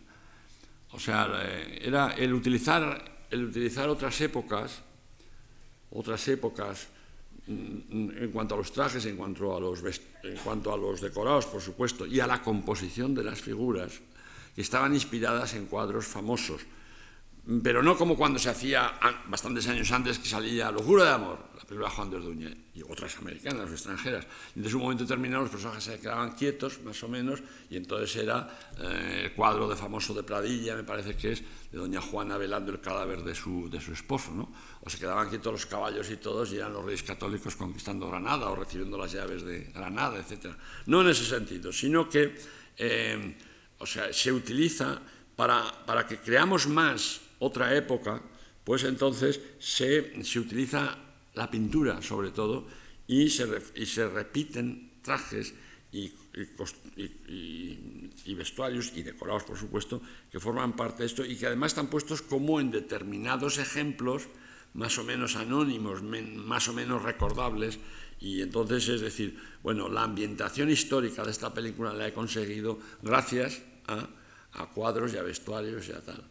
O sea, eh, era el utilizar, el utilizar otras épocas, otras épocas en cuanto a los trajes, en cuanto a los, en cuanto a los decorados, por supuesto, y a la composición de las figuras, que estaban inspiradas en cuadros famosos. Pero no como cuando se hacía bastantes años antes que salía Locura de Amor, la película de Juan de Orduña, y otras americanas o extranjeras. Y desde un momento determinado los personajes se quedaban quietos, más o menos, y entonces era eh, el cuadro de famoso de Pradilla, me parece que es, de doña Juana velando el cadáver de su, de su esposo, ¿no? O se quedaban quietos los caballos y todos, y eran los reyes católicos conquistando Granada o recibiendo las llaves de Granada, etc. No en ese sentido, sino que eh, o sea, se utiliza para, para que creamos más otra época, pues entonces se, utiliza la pintura sobre todo y se, se repiten trajes y, vestuarios y decorados, por supuesto, que forman parte de esto y que además están puestos como en determinados ejemplos más o menos anónimos, más o menos recordables. Y entonces, es decir, bueno, la ambientación histórica de esta película la he conseguido gracias a, a cuadros y a vestuarios y a tal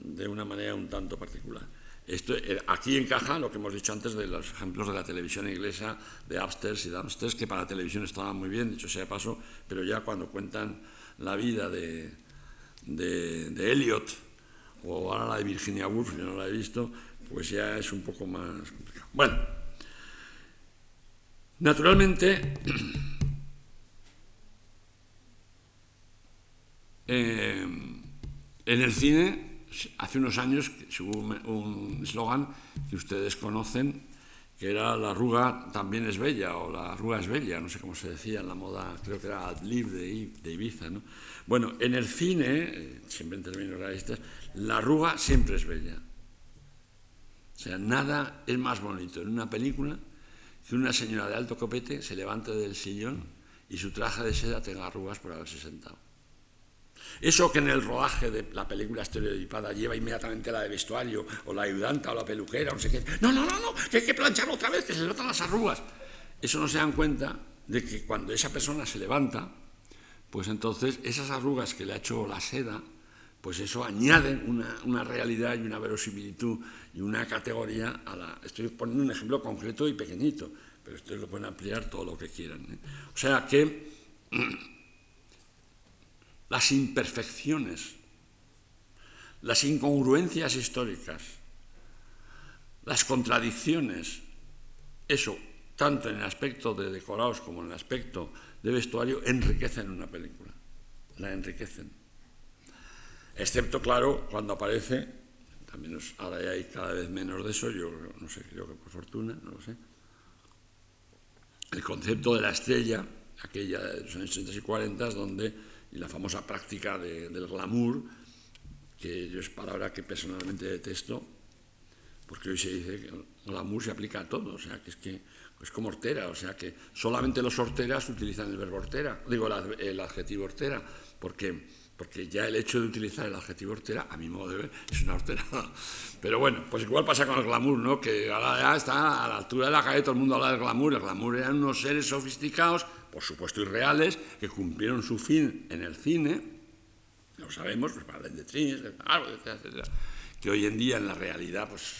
de una manera un tanto particular. Esto, eh, aquí encaja lo que hemos dicho antes de los ejemplos de la televisión inglesa, de upstairs y downstairs, que para la televisión estaban muy bien, dicho sea paso, pero ya cuando cuentan la vida de, de, de Eliot o ahora la de Virginia Woolf, yo no la he visto, pues ya es un poco más complicado. Bueno, naturalmente, eh, en el cine hace unos años hubo un eslogan que ustedes conocen, que era la arruga también es bella, o la arruga es bella, no sé cómo se decía en la moda, creo que era Adlib de, de Ibiza. ¿no? Bueno, en el cine, eh, siempre en términos realistas, la arruga siempre es bella. O sea, nada es más bonito en una película que una señora de alto copete se levante del sillón y su traje de seda tenga arrugas por haberse sentado. Eso que en el rodaje de la película estereotipada lleva inmediatamente la de vestuario, o la ayudanta, o la peluquera, o no sé qué. No, no, no, no, que hay que plancharlo otra vez, que se notan las arrugas. Eso no se dan cuenta de que cuando esa persona se levanta, pues entonces esas arrugas que le ha hecho la seda, pues eso añade una, realidad y una verosimilitud y una categoría a la... Estoy poniendo un ejemplo concreto y pequeñito, pero ustedes lo pueden ampliar todo lo que quieran. ¿eh? O sea que las imperfecciones, las incongruencias históricas, las contradicciones, eso, tanto en el aspecto de decorados como en el aspecto de vestuario, enriquecen una película, la enriquecen. Excepto, claro, cuando aparece, también ahora hay cada vez menos de eso, yo no sé, creo que por fortuna, no lo sé, el concepto de la estrella, aquella de los años 30 y 40, donde y la famosa práctica del glamour, que yo es palabra que personalmente detesto, porque hoy se dice que glamour se aplica a todo, o sea, que es que es como hortera, o sea, que solamente los horteras utilizan el verbo hortera, digo el adjetivo hortera, porque porque ya el hecho de utilizar el adjetivo hortera, a mi modo de ver, es una hortera. Pero bueno, pues igual pasa con el glamour, ¿no? Que ahora ya está a la altura de la calle, todo el mundo habla del glamour. El glamour eran unos seres sofisticados por supuesto irreales, que cumplieron su fin en el cine, lo sabemos, pues para de etcétera, que hoy en día en la realidad pues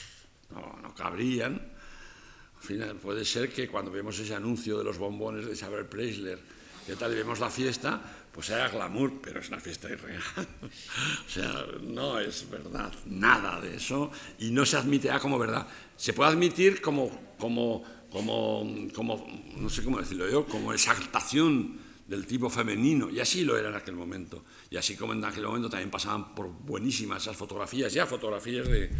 no, cabrían. Al final, puede ser que cuando vemos ese anuncio de los bombones de Isabel Preisler, que tal y vemos la fiesta, pues era glamour, pero es una fiesta irreal. o sea, no es verdad, nada de eso, y no se admitirá como verdad. Se puede admitir como, como como, como, no sé cómo decirlo yo, como exaltación del tipo femenino, y así lo era en aquel momento. Y así como en aquel momento también pasaban por buenísimas esas fotografías, ya fotografías de,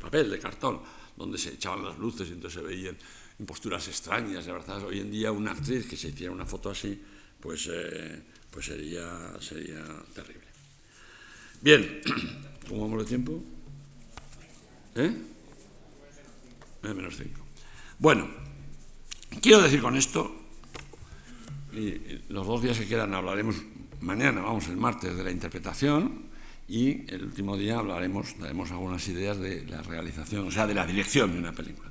papel, de cartón, donde se echaban las luces y entonces se veían en posturas extrañas, de verdad. Hoy en día una actriz que se hiciera una foto así, pues, eh, pues sería, sería terrible. Bien, ¿cómo vamos de tiempo? ¿Eh? Menos cinco. Bueno, quiero decir con esto, y los dos días que quedan hablaremos, mañana vamos el martes de la interpretación y el último día hablaremos, daremos algunas ideas de la realización, o sea, de la dirección de una película.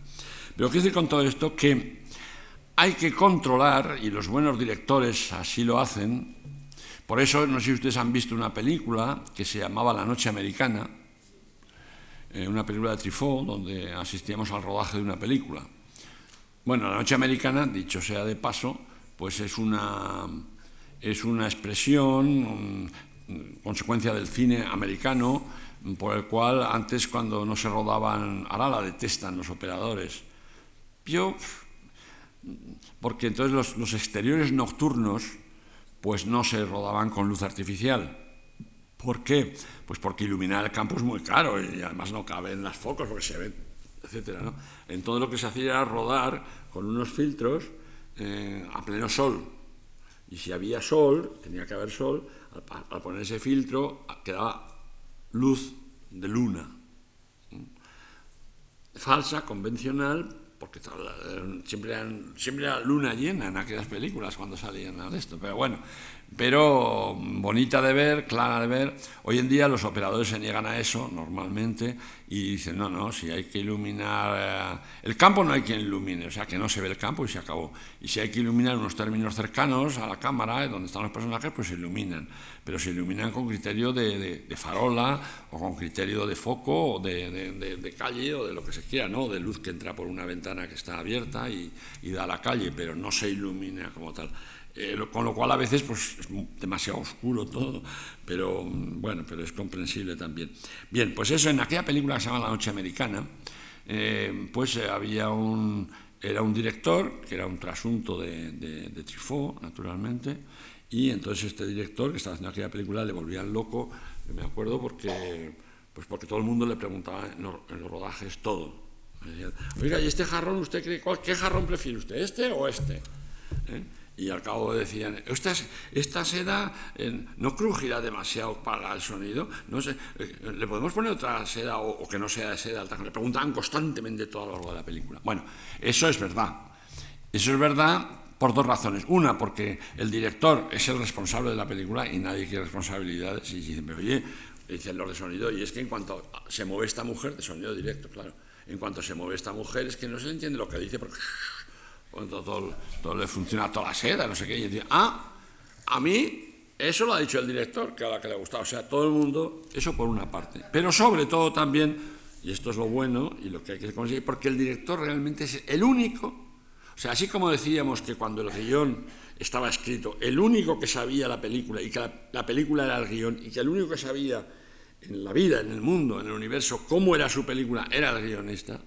Pero quiero decir con todo esto que hay que controlar, y los buenos directores así lo hacen, por eso no sé si ustedes han visto una película que se llamaba La Noche Americana, eh, una película de Truffaut, donde asistíamos al rodaje de una película. Bueno, la noche americana, dicho sea de paso, pues es una, es una expresión, consecuencia del cine americano, por el cual antes cuando no se rodaban, ahora la detestan los operadores. Yo, porque entonces los, exteriores nocturnos pues no se rodaban con luz artificial. ¿Por qué? Pues porque iluminar el campo es muy caro y además no caben las focos porque se ven, etc. ¿no? Entonces lo que se hacía era rodar con unos filtros eh, a pleno sol. Y si había sol, tenía que haber sol, al, poner ese filtro quedaba luz de luna. Falsa, convencional, porque siempre, siempre era luna llena en aquellas películas cuando salían de esto. Pero bueno, pero bonita de ver, clara de ver. Hoy en día los operadores se niegan a eso normalmente y dicen, no, no, si hay que iluminar... Eh, el campo no hay quien ilumine, o sea, que no se ve el campo y se acabó. Y si hay que iluminar unos términos cercanos a la cámara, donde están los personajes, pues se iluminan. Pero se iluminan con criterio de, farola o con criterio de foco o de, calle o de lo que se quiera, ¿no? De luz que entra por una ventana que está abierta y, y da a la calle, pero no se ilumina como tal. Eh, con lo cual a veces pues, es demasiado oscuro todo, pero bueno, pero es comprensible también. Bien, pues eso, en aquella película que se llama La Noche Americana, eh, pues eh, había un, era un director, que era un trasunto de, de, Truffaut, naturalmente, y entonces este director que estaba haciendo aquella película le volvían loco, me acuerdo, porque, pues porque todo el mundo le preguntaba en los, rodajes todo. Oiga, ¿y este jarrón usted cree, qué jarrón prefiere usted, este o este? Y al cabo decían, esta, seda eh, no crujirá demasiado para el sonido, no sé, eh, ¿le podemos poner otra seda o, que no sea de seda alta? Le preguntaban constantemente todo a lo largo de la película. Bueno, eso es verdad. Eso es verdad por dos razones. Una, porque el director es el responsable de la película y nadie quiere responsabilidades. Y dicen, oye, dicen los de sonido, y es que en cuanto se mueve esta mujer, de sonido directo, claro, en cuanto se mueve esta mujer es que no se le entiende lo que dice porque todo, todo, le funciona toda la seda, no sé qué. Y dice, ah, a mí eso lo ha dicho el director, que a la que le ha gustado. O sea, todo el mundo, eso por una parte. Pero sobre todo también, y esto es lo bueno y lo que hay que conseguir, porque el director realmente es el único, o sea, así como decíamos que cuando el guion estaba escrito, el único que sabía la película y que la, la película era el guion y que el único que sabía en la vida, en el mundo, en el universo, cómo era su película, era el guionista,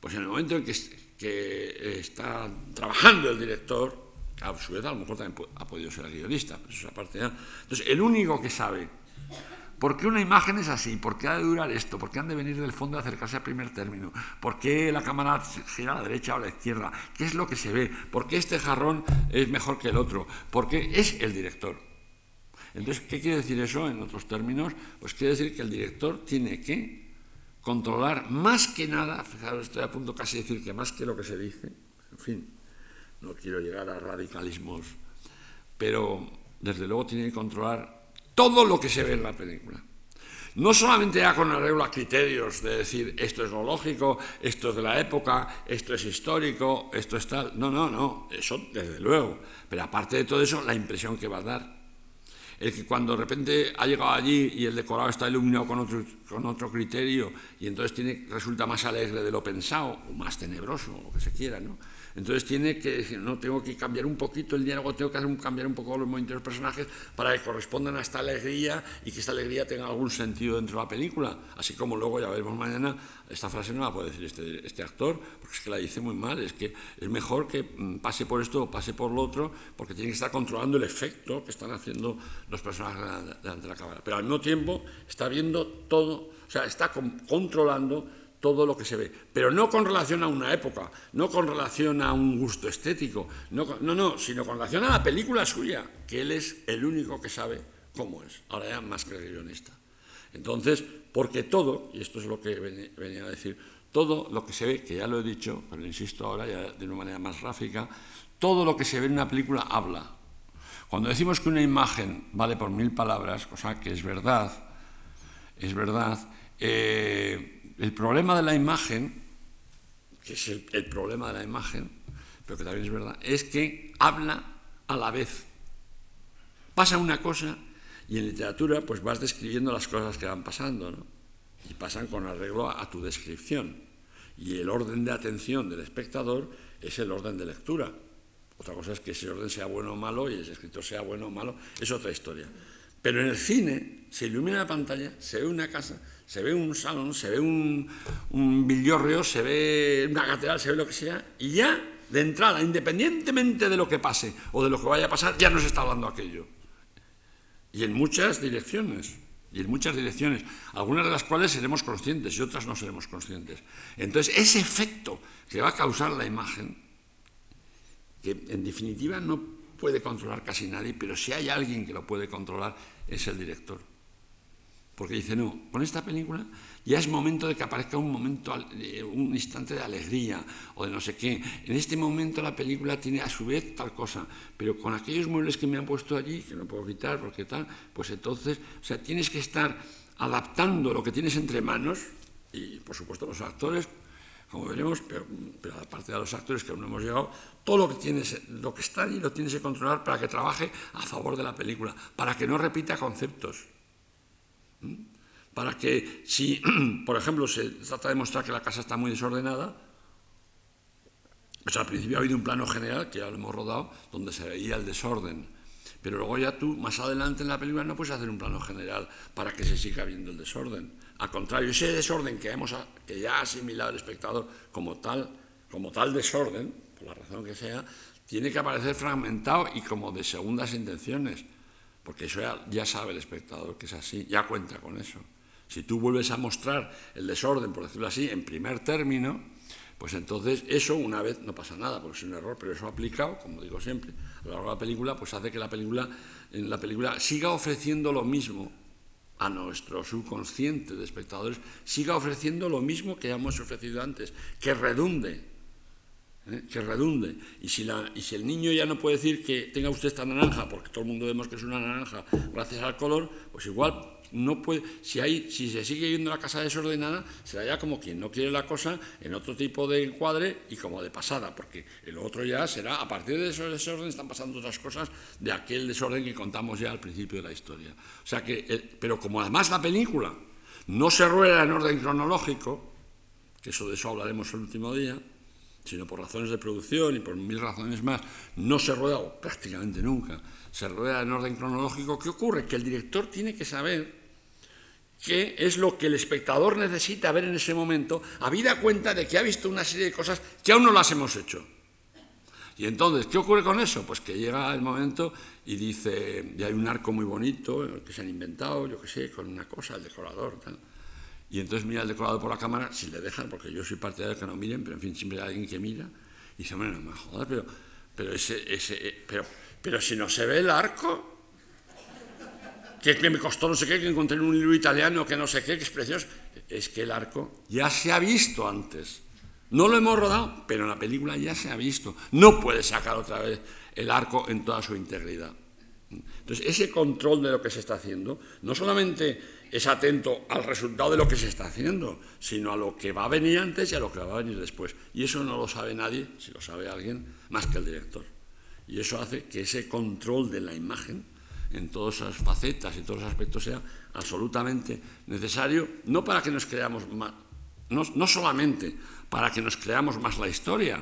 pues en el momento en que que está trabajando el director, a su vez a lo mejor también ha podido ser el guionista, pero eso es aparte. Entonces, el único que sabe por qué una imagen es así, por qué ha de durar esto, por qué han de venir del fondo y acercarse al primer término, por qué la cámara gira a la derecha o a la izquierda, qué es lo que se ve, por qué este jarrón es mejor que el otro, por qué es el director. Entonces, ¿qué quiere decir eso en otros términos? Pues quiere decir que el director tiene que controlar más que nada, fijaros, estoy a punto casi de decir que más que lo que se dice, en fin, no quiero llegar a radicalismos, pero desde luego tiene que controlar todo lo que se ve en la película. No solamente ya con arreglo a criterios de decir esto es lo lógico, esto es de la época, esto es histórico, esto es tal. No, no, no, eso desde luego. Pero aparte de todo eso, la impresión que va a dar el que cuando de repente ha llegado allí y el decorado está iluminado con otro, con otro criterio y entonces tiene, resulta más alegre de lo pensado o más tenebroso, o lo que se quiera, ¿no? Entonces tiene que decir, no, tengo que cambiar un poquito el diálogo, tengo que hacer cambiar un poco los movimientos de los personajes para que correspondan a esta alegría y que esta alegría tenga algún sentido dentro de la película. Así como luego, ya veremos mañana, esta frase no la puede decir este, este actor, porque es que la dice muy mal, es que es mejor que mm, pase por esto o pase por lo otro, porque tiene que estar controlando el efecto que están haciendo los personajes delante de la cámara. Pero al mismo tiempo está viendo todo, o sea, está controlando todo lo que se ve, pero no con relación a una época, no con relación a un gusto estético, no, no, no, sino con relación a la película suya, que él es el único que sabe cómo es, ahora ya más que guionista. Entonces, porque todo, y esto es lo que venía a decir, todo lo que se ve, que ya lo he dicho, pero insisto ahora ya de una manera más gráfica, todo lo que se ve en una película habla. Cuando decimos que una imagen vale por mil palabras, cosa que es verdad, es verdad, eh, el problema de la imagen, que es el, problema de la imagen, pero que también es verdad, es que habla a la vez. Pasa una cosa y en literatura pues vas describiendo las cosas que van pasando, ¿no? Y pasan con arreglo a, a tu descripción. Y el orden de atención del espectador es el orden de lectura. Otra cosa es que ese orden sea bueno o malo y ese escritor sea bueno o malo, es otra historia. Pero en el cine se ilumina la pantalla, se ve una casa, se ve un salón, se ve un, un villorrio, se ve una catedral, se ve lo que sea, y ya de entrada, independientemente de lo que pase o de lo que vaya a pasar, ya nos está hablando aquello. Y en muchas direcciones, y en muchas direcciones, algunas de las cuales seremos conscientes y otras no seremos conscientes. Entonces, ese efecto que va a causar la imagen, que en definitiva no puede controlar casi nadie, pero si hay alguien que lo puede controlar, es el director. Porque dice, no, con esta película ya es momento de que aparezca un momento, un instante de alegría o de no sé qué. En este momento la película tiene a su vez tal cosa, pero con aquellos muebles que me han puesto allí, que no puedo quitar porque tal, pues entonces, o sea, tienes que estar adaptando lo que tienes entre manos y, por supuesto, los actores, como veremos, pero, pero aparte de los actores que aún no hemos llegado, todo lo que, tienes, lo que está allí lo tienes que controlar para que trabaje a favor de la película, para que no repita conceptos. Para que si, por ejemplo, se trata de mostrar que la casa está muy desordenada, pues al principio ha habido un plano general, que ya lo hemos rodado, donde se veía el desorden. Pero luego ya tú, más adelante en la película, no puedes hacer un plano general para que se siga viendo el desorden. Al contrario, ese desorden que, hemos, que ya ha asimilado el espectador como tal, como tal desorden, por la razón que sea, tiene que aparecer fragmentado y como de segundas intenciones porque eso ya, sabe el espectador que es así, ya cuenta con eso. Si tú vuelves a mostrar el desorden, por decirlo así, en primer término, pues entonces eso una vez no pasa nada, porque es un error, pero eso aplicado, como digo siempre, a lo largo de la película, pues hace que la película, la película siga ofreciendo lo mismo a nuestro subconsciente de espectadores, siga ofreciendo lo mismo que hemos ofrecido antes, que redunde ¿eh? que redunde. Y si, la, y si el niño ya no puede decir que tenga usted esta naranja, porque todo el mundo vemos que es una naranja gracias al color, pues igual no puede, si, hay, si se sigue yendo la casa desordenada, será ya como quien no quiere la cosa en otro tipo de encuadre y como de pasada, porque el otro ya será, a partir de ese desorden están pasando otras cosas de aquel desorden que contamos ya al principio de la historia. O sea que, eh, pero como además la película no se rueda en orden cronológico, que eso de eso hablaremos el último día, sino por razones de producción y por mil razones más, no se rueda prácticamente nunca, se rueda en orden cronológico, ¿qué ocurre? Que el director tiene que saber qué es lo que el espectador necesita ver en ese momento, habida cuenta de que ha visto una serie de cosas que aún no las hemos hecho. Y entonces, ¿qué ocurre con eso? Pues que llega el momento y dice, y hay un arco muy bonito que se han inventado, yo qué sé, con una cosa, el decorador, tal. Y entonces mira el decorado por la cámara, si le dejan, porque yo soy partidario de que no miren, pero en fin, siempre hay alguien que mira y dice, bueno, no me jodas, pero, pero, ese, ese, eh, pero, pero si no se ve el arco, que, me costó no sé qué, que encontré en un libro italiano, que no sé qué, que es precioso, es que el arco ya se ha visto antes. No lo hemos rodado, pero en la película ya se ha visto. No puede sacar otra vez el arco en toda su integridad. Entonces, ese control de lo que se está haciendo, no solamente es atento al resultado de lo que se está haciendo, sino a lo que va a venir antes y a lo que va a venir después. Y eso no lo sabe nadie, si lo sabe alguien, más que el director. Y eso hace que ese control de la imagen en todas sus facetas y todos los aspectos sea absolutamente necesario, no para que nos creamos más, no, no solamente para que nos creamos más la historia,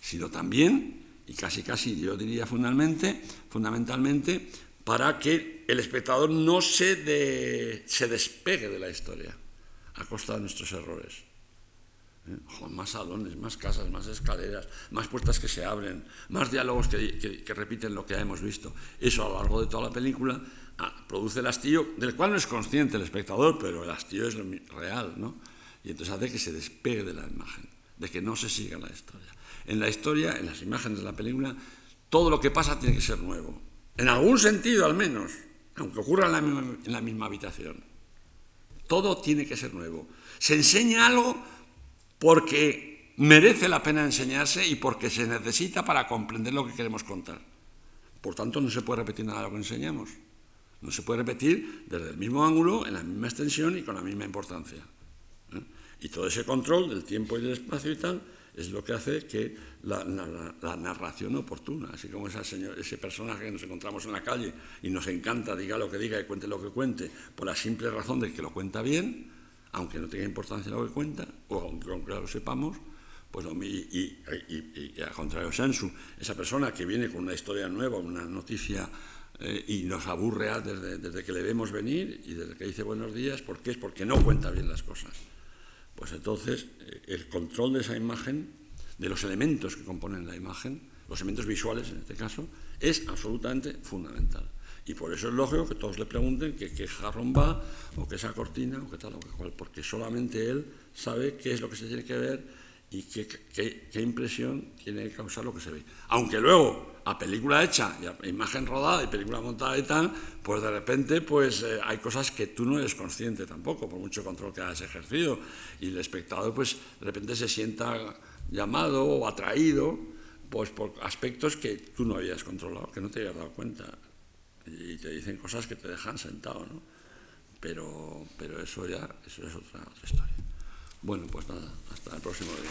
sino también, y casi casi yo diría fundamentalmente, para que el espectador no se, se despegue de la historia a costa de nuestros errores. ¿Eh? más salones, más casas, más escaleras, más puertas que se abren, más diálogos que, repiten lo que ya hemos visto. Eso a lo largo de toda la película ah, produce el hastío, del cual no es consciente el espectador, pero el hastío es real, ¿no? Y entonces hace que se despegue de la imagen, de que no se siga la historia. En la historia, en las imágenes de la película, todo lo que pasa tiene que ser nuevo, en algún sentido al menos, aunque ocurra en la, misma, habitación. Todo tiene que ser nuevo. Se enseña algo porque merece la pena enseñarse y porque se necesita para comprender lo que queremos contar. Por tanto, no se puede repetir nada de lo que enseñamos. No se puede repetir desde el mismo ángulo, en la misma extensión y con la misma importancia. ¿eh? Y todo ese control del tiempo y del espacio y tal es lo que hace que la, narración oportuna, así como ese personaje que nos encontramos en la calle y nos encanta, diga lo que diga y cuente lo que cuente, por la simple razón de que lo cuenta bien, aunque no tenga importancia lo que cuenta, o aunque, lo sepamos, pues y, y, al contrario, Sensu, esa persona que viene con una historia nueva, una noticia eh, y nos aburre desde, desde, que le vemos venir y desde que dice buenos días, ¿por qué? Es porque no cuenta bien las cosas. Pues entonces, eh, el control de esa imagen, de los elementos que componen la imagen, los elementos visuales en este caso, es absolutamente fundamental. Y por eso es lógico que todos le pregunten qué jarrón va, o qué esa cortina, o qué tal, o qué cual, porque solamente él sabe qué es lo que se tiene que ver y qué, impresión tiene que causar lo que se ve. Aunque luego, a película hecha, y imagen rodada y película montada y tal, pues de repente pues, eh, hay cosas que tú no eres consciente tampoco, por mucho control que hayas ejercido. Y el espectador pues de repente se sienta llamado o atraído pues, por aspectos que tú no habías controlado, que no te habías dado cuenta y te dicen cosas que te dejan sentado, ¿no? Pero, pero eso ya eso es otra, otra historia. Bueno, pues nada, hasta el próximo día.